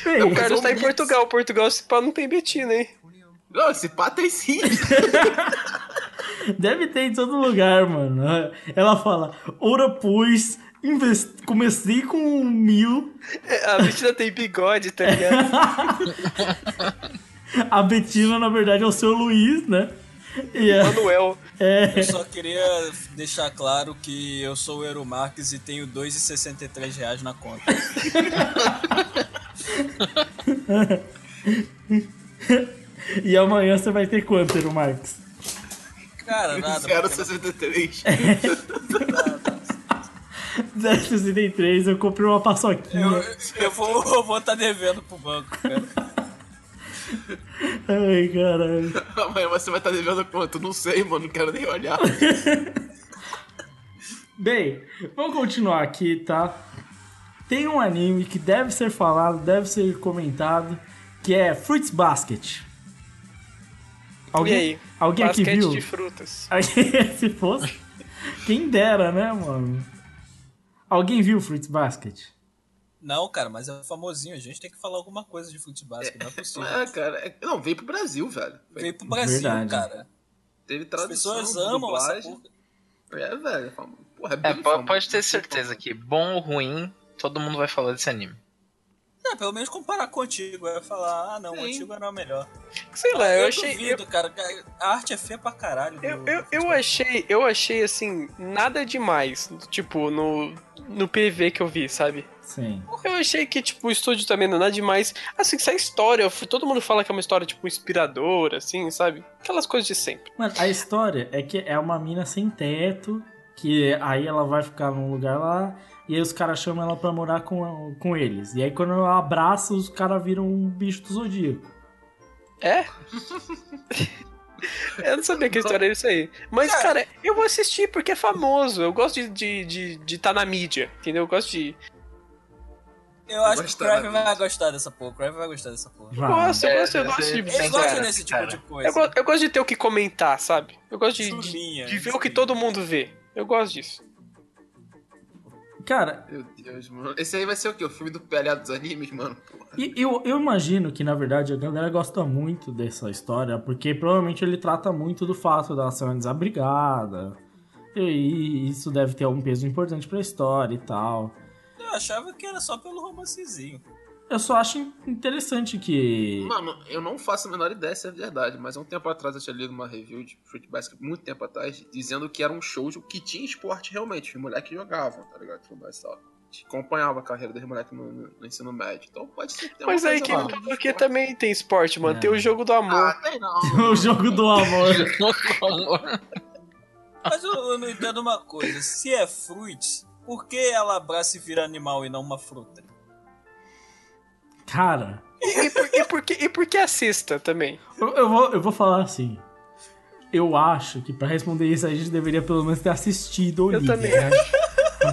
Bem, O Carlos tá em. Portugal. Portugal, se pá, não tem Betina, hein? Não, esse pá tem sim. deve ter em todo lugar, mano. Ela fala: Ora, pois, investi- comecei com um mil. A Betina tem bigode, tá ligado? A Betina, na verdade, é o seu Luiz, né? E é, Manuel. é, Eu só queria deixar claro que eu sou o Eero Marques e tenho 2,63 reais na conta. E amanhã você vai ter quanto, Ero Marques? Cara, nada. 063. 063, eu comprei uma paçoquinha. Eu, eu vou estar vou tá devendo pro banco, cara. Ai, caralho. Amanhã você vai estar devendo quanto? Não sei, mano. Não quero nem olhar. Bem, vamos continuar aqui, tá? Tem um anime que deve ser falado, deve ser comentado, que é Fruits Basket. Alguém, E aí? alguém aqui Basquete viu? de frutas. Se fosse, quem dera, né, mano? Alguém viu Fruits Basket? Não, cara, mas é famosinho. A gente tem que falar alguma coisa de futebol, não é possível. É, cara. é- Não, veio pro Brasil, velho. Veio pro Brasil, Verdade. cara. Teve As tradução. pessoas amam essa porra. É, velho. é Porra, é É, bem po- famoso, pode ter certeza que, bom ou ruim, todo mundo vai falar desse anime. É, pelo menos comparar com o antigo. Vai falar, ah não, o Sim. antigo era o melhor. Sei lá, eu, eu achei. duvido, cara. A arte é feia pra caralho. Eu, eu, eu futebol. achei, eu achei assim, nada demais, tipo, no, no PV que eu vi, sabe? Sim. Eu achei que, tipo, o estúdio também não é nada demais. Assim, essa história, eu fui- todo mundo fala que é uma história, tipo, inspiradora, assim, sabe? Aquelas coisas de sempre. Mano, a história é que é uma mina sem teto, que aí ela vai ficar num lugar lá, e aí os caras chamam ela pra morar com, com eles. E aí quando ela abraça, os caras viram um bicho do zodíaco. É? eu não sabia que a história era isso aí. Mas, cara, eu vou assistir porque é famoso. Eu gosto de estar de, de, de tá na mídia, entendeu? Eu gosto de. Eu acho que o Crave vai gostar dessa porra. O Crave vai gostar dessa porra. Gosto, eu É, gosto, eu gosto você- de. Ele Tem gosta cara, desse tipo cara. de coisa. Eu, go- eu gosto de ter o que comentar, sabe? Eu gosto de, de, de ver o que todo mundo vê. Eu gosto disso. Cara, Meu Deus, mano. Esse aí vai ser o quê? O filme do PLA dos animes, mano? Porra. e eu, eu imagino que, na verdade, a galera gosta muito dessa história, porque provavelmente ele trata muito do fato dela ser uma desabrigada. E isso deve ter algum peso importante pra história e tal. Eu achava que era só pelo romancezinho. Eu só acho interessante que. Mano, eu não faço a menor ideia se é verdade, mas há um tempo atrás eu tinha lido uma review de Fruit Basket, muito tempo atrás, dizendo que era um show que tinha esporte realmente, os moleques jogavam, tá ligado? E tal. Que acompanhava a carreira dos moleques no, no- no ensino médio. Então pode ser que tenha Mas uma aí que também tem esporte, mano. É. Tem o jogo do amor. Ah, tem não. o jogo do amor. Mas eu, eu não entendo uma coisa. Se é fruits, por que ela abraça e vira animal e não uma fruta? Cara, E, e, por, e, por que, e por que assista também? eu, eu vou, eu vou falar assim. Eu acho que pra responder isso a gente deveria pelo menos ter assistido o Eu livro, também né?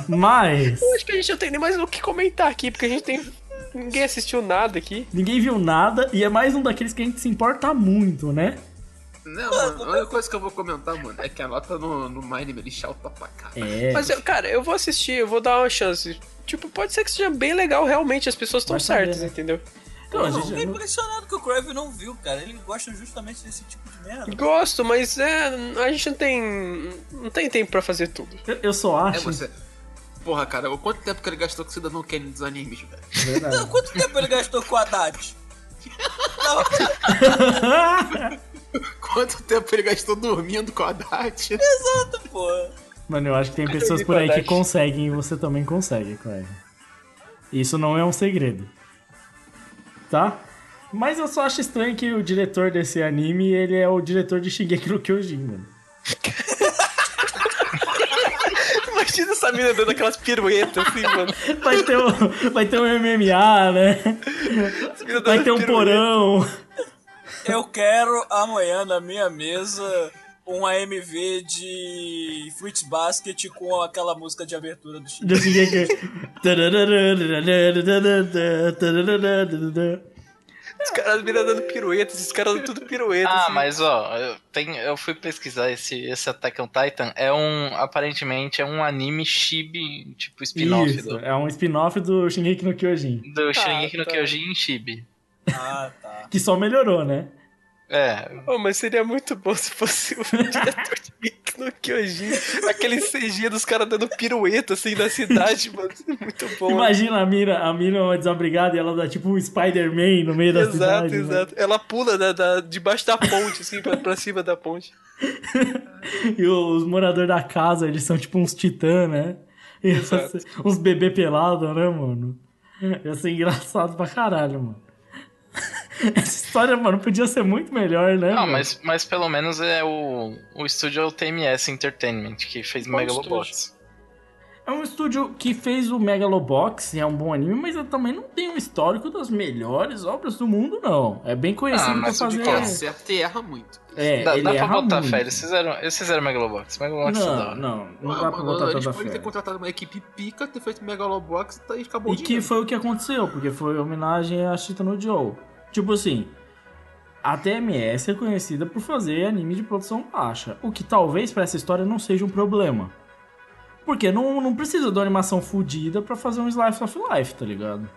Mas Eu acho que a gente não tem nem mais o que comentar aqui, porque a gente tem. Ninguém assistiu nada aqui. ninguém viu nada e é mais um daqueles que a gente se importa muito, né? Não, mano, a única coisa que eu vou comentar, mano, é que a nota no, no Name List alta pra caralho. É. Mas, eu, cara, eu vou assistir, eu vou dar uma chance. Tipo, pode ser que seja bem legal, realmente, as pessoas estão Vai saber, certas, né? entendeu? Então, a eu gente- fiquei impressionado que o Crave não viu, cara. Ele gosta justamente desse tipo de merda. Gosto, mas é, a gente não tem. Não tem tempo pra fazer tudo. eu, eu só É acho. você. Porra, cara, o quanto tempo que ele gastou com o Cidadão Kane dos animes, velho? Verdade. Quanto tempo ele gastou com o Haddad? Não, Quanto tempo ele gastou dormindo com a Haddad? exato, pô. Mano, eu acho que tem pessoas por aí que conseguem e você também consegue, Clive. Isso não é um segredo. Tá? Mas eu só acho estranho que o diretor desse anime, ele é o diretor de Shingeki no Kyojin, mano. Imagina essa mina dando aquelas piruetas assim, mano. Vai ter um, vai ter um MMA, né? Vai ter um pirueta. porão. Eu quero amanhã na minha mesa um AMV de Fruits Basket com aquela música de abertura do Shingeki. Os caras minas dando piruetas, esses caras dando tudo pirueta. Ah, assim. mas ó, eu, tem, eu fui pesquisar esse, esse Attack on Titan. É um. Aparentemente é um anime chibi, tipo spin-off Isso, do, é um spin-off do Shingeki no Kyojin. do Shingeki no tá. Kyojin em chibi. Ah, tá. Que só melhorou, né? É, Oh, mas seria muito bom se fosse o diretor de Geek no Kyojin. Aquele CG dos caras dando pirueta assim na cidade, mano. Muito bom. né? Imagina a Mira, a Mira é uma desabrigada e ela dá tipo um Spider-Man no meio da Exato, cidade. né? exato. Ela pula da, da- debaixo da ponte, assim, pra, pra cima da ponte. E os moradores da casa, eles são tipo uns titãs, né? E Exato. uns bebê pelados, né, mano? Ia ser engraçado pra caralho, mano. Essa história, mano, podia ser muito melhor, né? não, mas, mas pelo menos é o, o estúdio é o TMS Entertainment, que fez Megalobox. É um estúdio que fez o Megalobox, é um bom anime, mas eu também não tenho um histórico das melhores obras do mundo, não. É bem conhecido Ah, pra mas de fazer. que é Acerta e erra muito. É, Dá, ele dá pra botar muito. fé, eles fizeram, eles fizeram Megalobox. Megalobox Não, hora. não, não Ah, dá pra botar eles tanta podem ter fé. contratado uma equipe pica, ter feito Megalobox e acabou E o que dinheiro. foi o que aconteceu, porque foi homenagem a Chita no Joe. Tipo assim, a TMS é conhecida por fazer anime de produção baixa, o que talvez pra essa história não seja um problema. Porque não, não precisa de uma animação fodida pra fazer um Slice of Life, tá ligado?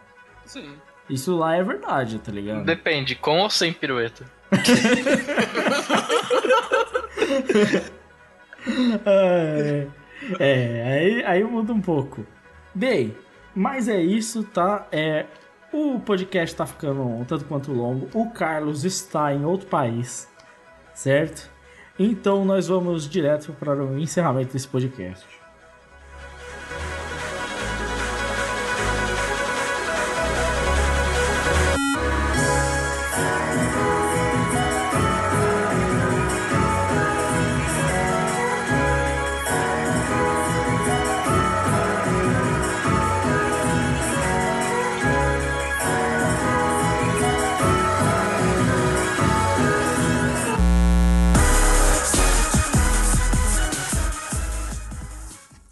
Sim. Isso lá é verdade, tá ligado? Depende, com ou sem pirueta. É, é, aí, aí muda um pouco. Bem, mas é isso, tá? É, O podcast tá ficando um tanto quanto longo. O Carlos está em outro país, certo? Então nós vamos direto para o encerramento desse podcast.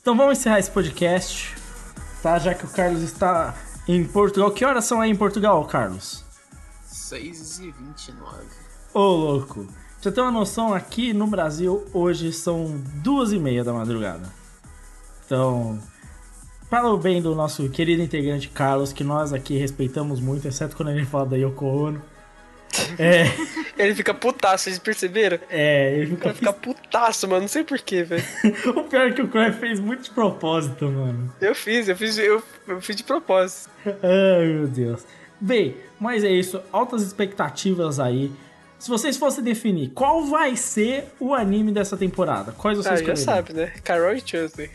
Então vamos encerrar esse podcast, tá? Já que o Carlos está em Portugal. Que horas são aí em Portugal, Carlos? 6 e 29. Ô, louco. Pra você ter uma noção, aqui no Brasil, hoje são duas e meia da madrugada. Então, para o bem do nosso querido integrante Carlos, que nós aqui respeitamos muito, exceto quando ele fala da Yoko Ono. É, Ele fica putaço, vocês perceberam? é, ele fica... Ele fica putaço, mano. Não sei porquê, velho. O pior é que o Cruyff fez muito de propósito, mano. Eu fiz, eu fiz, eu, eu fiz de propósito. Ai, meu Deus. Bem, mas é isso. Altas expectativas aí. Se vocês fossem definir qual vai ser o anime dessa temporada, quais vocês Ah, já sabe, né? Carol e Tuesday.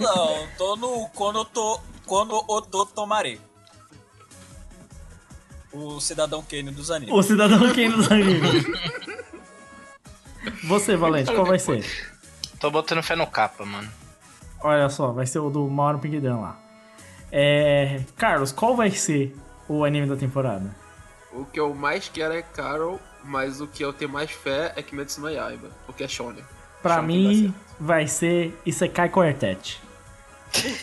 Não, tô no quando eu tô quando eu tô tomarei. O cidadão Kane dos animes. O Cidadão Kane dos animes. Você, Valente, qual vai ser? Tô botando fé no capa, mano. Olha só, vai ser o do Mauro Pigdan lá. É... Carlos, qual vai ser o anime da temporada? O que eu mais quero é Carol, mas o que eu tenho mais fé é Kimetsu no Yaiba, porque é Shonen. Pra Shonen mim, vai ser Isekai Quartet.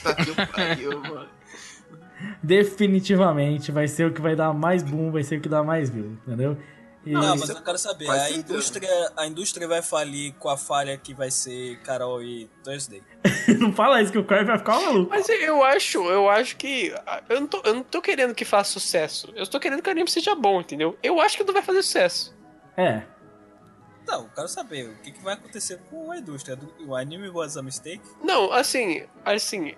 Tá que o pariu, mano. Definitivamente vai ser o que vai dar mais boom, vai ser o que dá mais view, entendeu? E... Não, mas eu quero saber, Faz a sentido. indústria, a indústria vai falir com a falha que vai ser Carol e Thursday. não fala isso que o Cruyff vai ficar maluco. Mas eu acho, eu acho que. ah, Eu não, tô, eu não tô querendo que faça sucesso. Eu tô querendo que o anime seja bom, entendeu? Eu acho que não vai fazer sucesso. É, Não, eu quero saber o que, que vai acontecer com a indústria. O anime was a mistake? Não, assim, assim,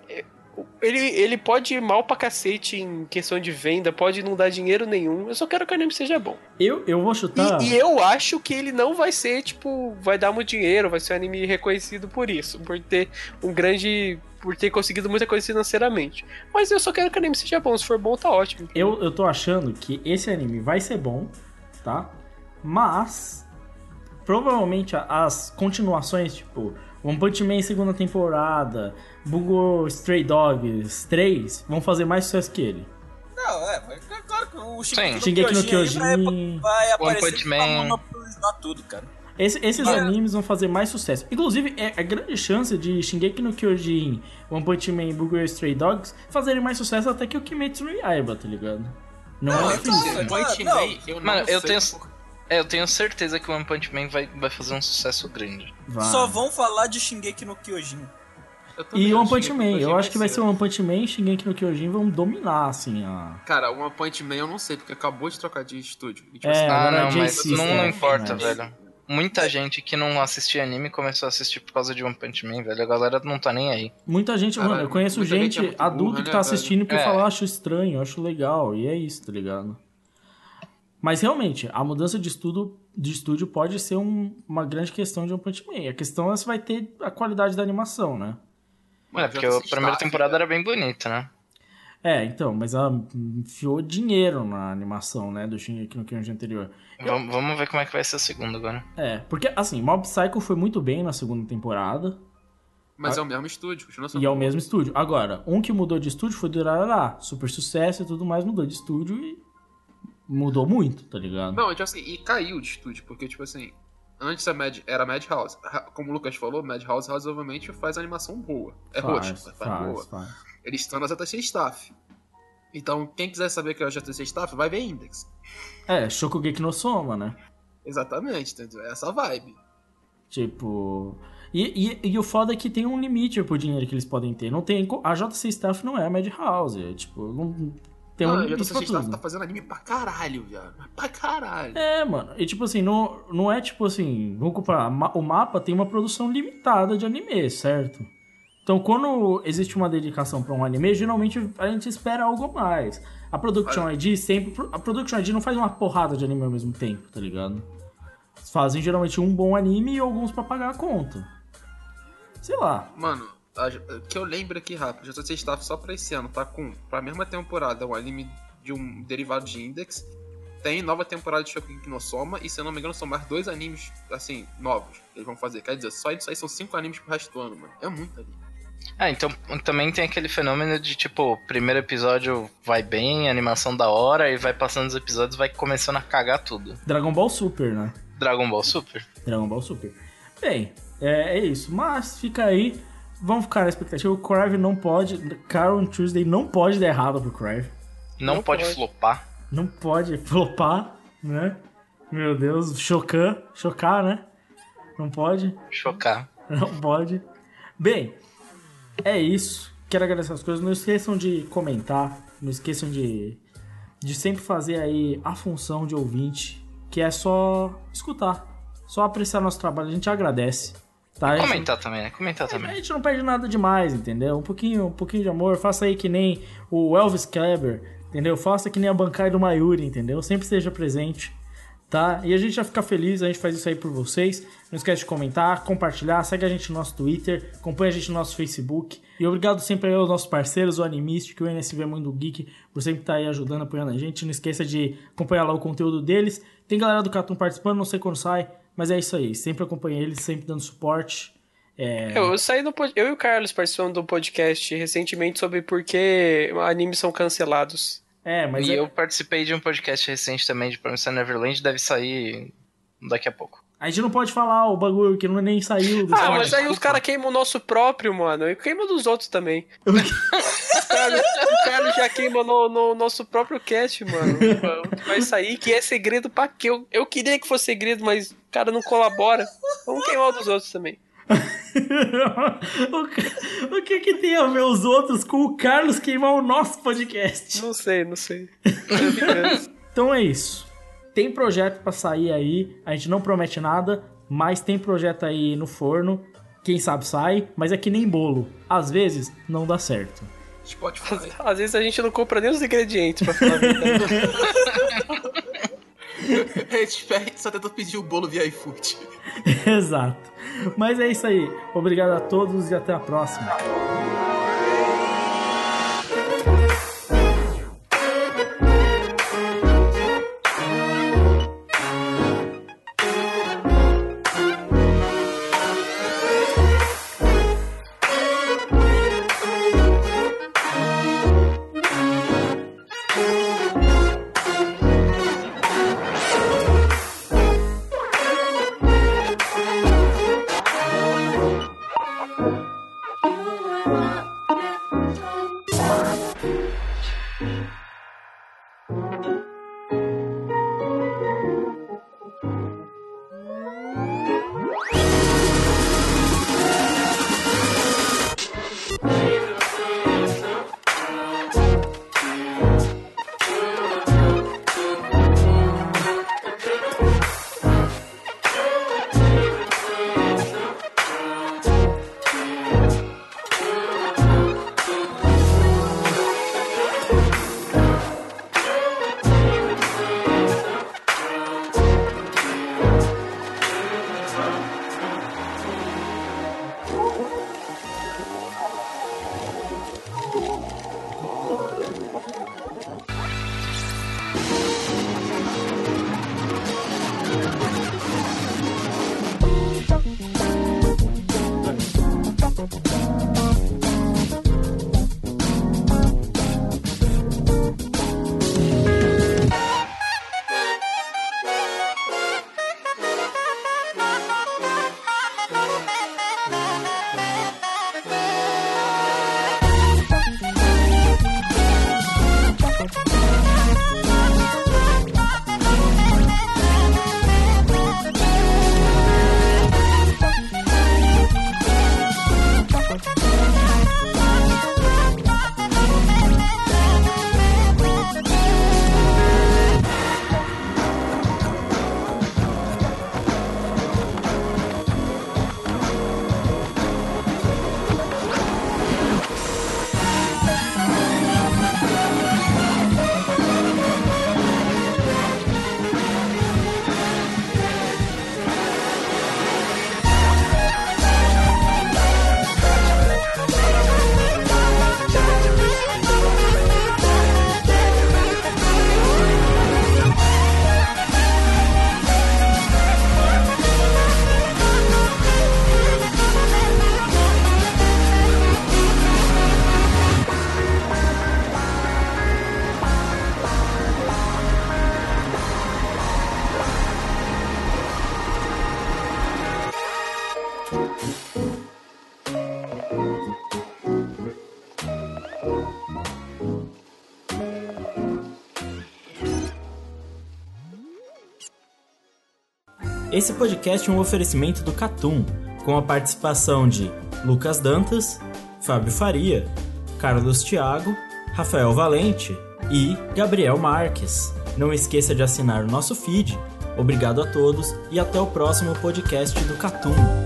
ele, ele pode ir mal pra cacete em questão de venda, pode não dar dinheiro nenhum. Eu só quero que o anime seja bom. eu, eu vou chutar. E, e eu acho que ele não vai ser, tipo, vai dar muito dinheiro, vai ser um anime reconhecido por isso, por ter um grande. por ter conseguido muita coisa financeiramente. Mas eu só quero que o anime seja bom, se for bom, tá ótimo. Eu, eu tô achando que esse anime vai ser bom, tá? Mas provavelmente as continuações, tipo One Punch Man segunda temporada, Bungo Stray Dogs 3, vão fazer mais sucesso que ele. Não, é, mas é claro que o Shingeki, Shingeki no Kyojin. vai, vai aparecer Punch pra tudo, cara. Esse- esses É. animes vão fazer mais sucesso. Inclusive, é a grande chance de Shingeki no Kyojin, One Punch Man e Bungo Stray Dogs fazerem mais sucesso até que o Kimetsu no Yaiba, tá ligado? Não, Não, é difícil. é claro, Point não. Man, eu não Mano, eu tenho- É, eu tenho certeza que o One Punch Man vai, vai fazer um sucesso grande. Vai. Só vão falar de Shingeki no Kyojin. E One Punch que Man, eu acho que vai ser One Punch Man e Shingeki no Kyojin vão dominar, assim, a... Cara, One Punch Man eu não sei, porque acabou de trocar de estúdio. E, tipo, É, assim, Ah, não, mas não, não né? importa, Mas- velho. Muita gente que não assistia anime começou a assistir por causa de One Punch Man, velho. A galera não tá nem aí. Muita gente, Caralho, mano, eu conheço gente, gente é adulto burra, que né, tá velho? assistindo que É. fala, acho estranho, acho legal, e é isso, tá ligado? Mas realmente, a mudança de, estudo, de estúdio pode ser um- uma grande questão de One Punch Man. A questão é se vai ter a qualidade da animação, né? Mano, é, porque a primeira temporada velho. era bem bonita, né? É, então, mas ela enfiou dinheiro na animação, né, do Shingeki no Kyojin anterior. Vamos, vamos ver como é que vai ser a segunda agora. É, porque, assim, Mob Psycho foi muito bem na segunda temporada, Mas é o mesmo estúdio, continua sendo e é o mesmo estúdio. Agora, um que mudou de estúdio foi do Durarará. Super sucesso e tudo mais, mudou de estúdio e mudou muito, tá ligado? Não, tipo assim, e caiu de estúdio, porque, tipo assim, antes a Mad, era Madhouse. Como o Lucas falou, Madhouse razoavelmente faz animação boa. É roxa, faz, mas faz, faz, boa. faz. Eles estão na ZTC Staff. Então, quem quiser saber que é o ZTC Staff, vai ver Index. É, Shokugeki no Soma, né? Exatamente, entendeu? É essa vibe. Tipo. E, e, e o foda é que tem um limite pro dinheiro que eles podem ter. Não tem. A JC Staff não é a Madhouse. É, tipo, não. Tem um Mano, o limite ZTC pra Staff tudo. tá fazendo anime pra caralho, viado. Pra caralho. É, mano. E tipo assim, não, não é tipo assim. Vamos comparar. O mapa tem uma produção limitada de anime, certo? Então, quando existe uma dedicação pra um anime, geralmente a gente espera algo mais. A Production ID sempre. A Production ID não faz uma porrada de anime ao mesmo tempo, tá ligado? Fazem geralmente um bom anime e alguns pra pagar a conta. Sei lá. Mano, que eu lembro aqui rápido, já sei Staff só pra esse ano, tá com pra mesma temporada um anime de um derivado de Index. Tem nova temporada de Shokugeki no Soma, e se eu não me engano, são mais dois animes, assim, novos que eles vão fazer. Quer dizer, só isso aí são cinco animes pro resto do ano, mano. É muito anime. Ah, então também tem aquele fenômeno de tipo, primeiro episódio vai bem, animação da hora, e vai passando os episódios vai começando a cagar tudo. Dragon Ball Super, né? Dragon Ball Super? Dragon Ball Super. Bem, é, é isso. Mas fica aí. Vamos ficar na expectativa. O Crive não pode. Carol Tuesday não pode dar errado pro Crive. Não, Não pode, pode. flopar. Não pode flopar, né? Meu Deus, chocar, chocar, né? Não pode, Chocar. não pode. Bem, é isso. Quero agradecer as coisas. Não esqueçam de comentar, não esqueçam de, de sempre fazer aí a função de ouvinte, que é só escutar, só apreciar nosso trabalho. A gente agradece. Tá? A gente- Comentar também, né? Comentar A também. gente não perde nada demais, entendeu? Um pouquinho, um pouquinho de amor. Faça aí que nem o Elvis Kleber, entendeu? Faça que nem a bancada do Mayuri, entendeu? Sempre esteja presente, tá? E a gente já fica feliz, a gente faz isso aí por vocês. Não esquece de comentar, compartilhar, segue a gente no nosso Twitter, acompanha a gente no nosso Facebook. E obrigado sempre aí aos nossos parceiros, o Animistic, o NSV Mundo Geek, por sempre estar aí ajudando, apoiando a gente. Não esqueça de acompanhar lá o conteúdo deles. Tem galera do Catum participando, não sei quando sai, mas é isso aí. Sempre acompanha eles, sempre dando suporte. É... Eu, eu saí no pod- eu e o Carlos participamos do podcast recentemente sobre por que animes são cancelados. É, mas e é- eu participei de um podcast recente também de Promisão Neverland, deve sair daqui a pouco. a gente não pode falar o bagulho que não nem saiu do Ah, mas aí os caras queimam o nosso próprio, mano. E queima dos outros também. o, Carlos, o Carlos já queima no, no nosso próprio cast, mano. O que vai sair que é segredo pra quê? Eu, eu queria que fosse segredo, mas o cara não colabora. Vamos queimar o dos outros também. o, que- o que que tem a ver os outros com o Carlos queimar o nosso podcast? Não sei, não sei. Então é isso. Tem projeto pra sair aí, a gente não promete nada, mas tem projeto aí no forno. Quem sabe sai, mas é que nem bolo. Às vezes não dá certo. Spotify. Às vezes a gente não compra nem os ingredientes pra falar a verdade. a gente só tenta pedir o bolo via iFood. Exato. Mas é isso aí. Obrigado a todos e até a próxima. Esse podcast é um oferecimento do Catum, com a participação de Lucas Dantas, Fábio Faria, Carlos Thiago, Rafael Valente e Gabriel Marques. Não esqueça de assinar o nosso feed. Obrigado a todos e até o próximo podcast do Catum.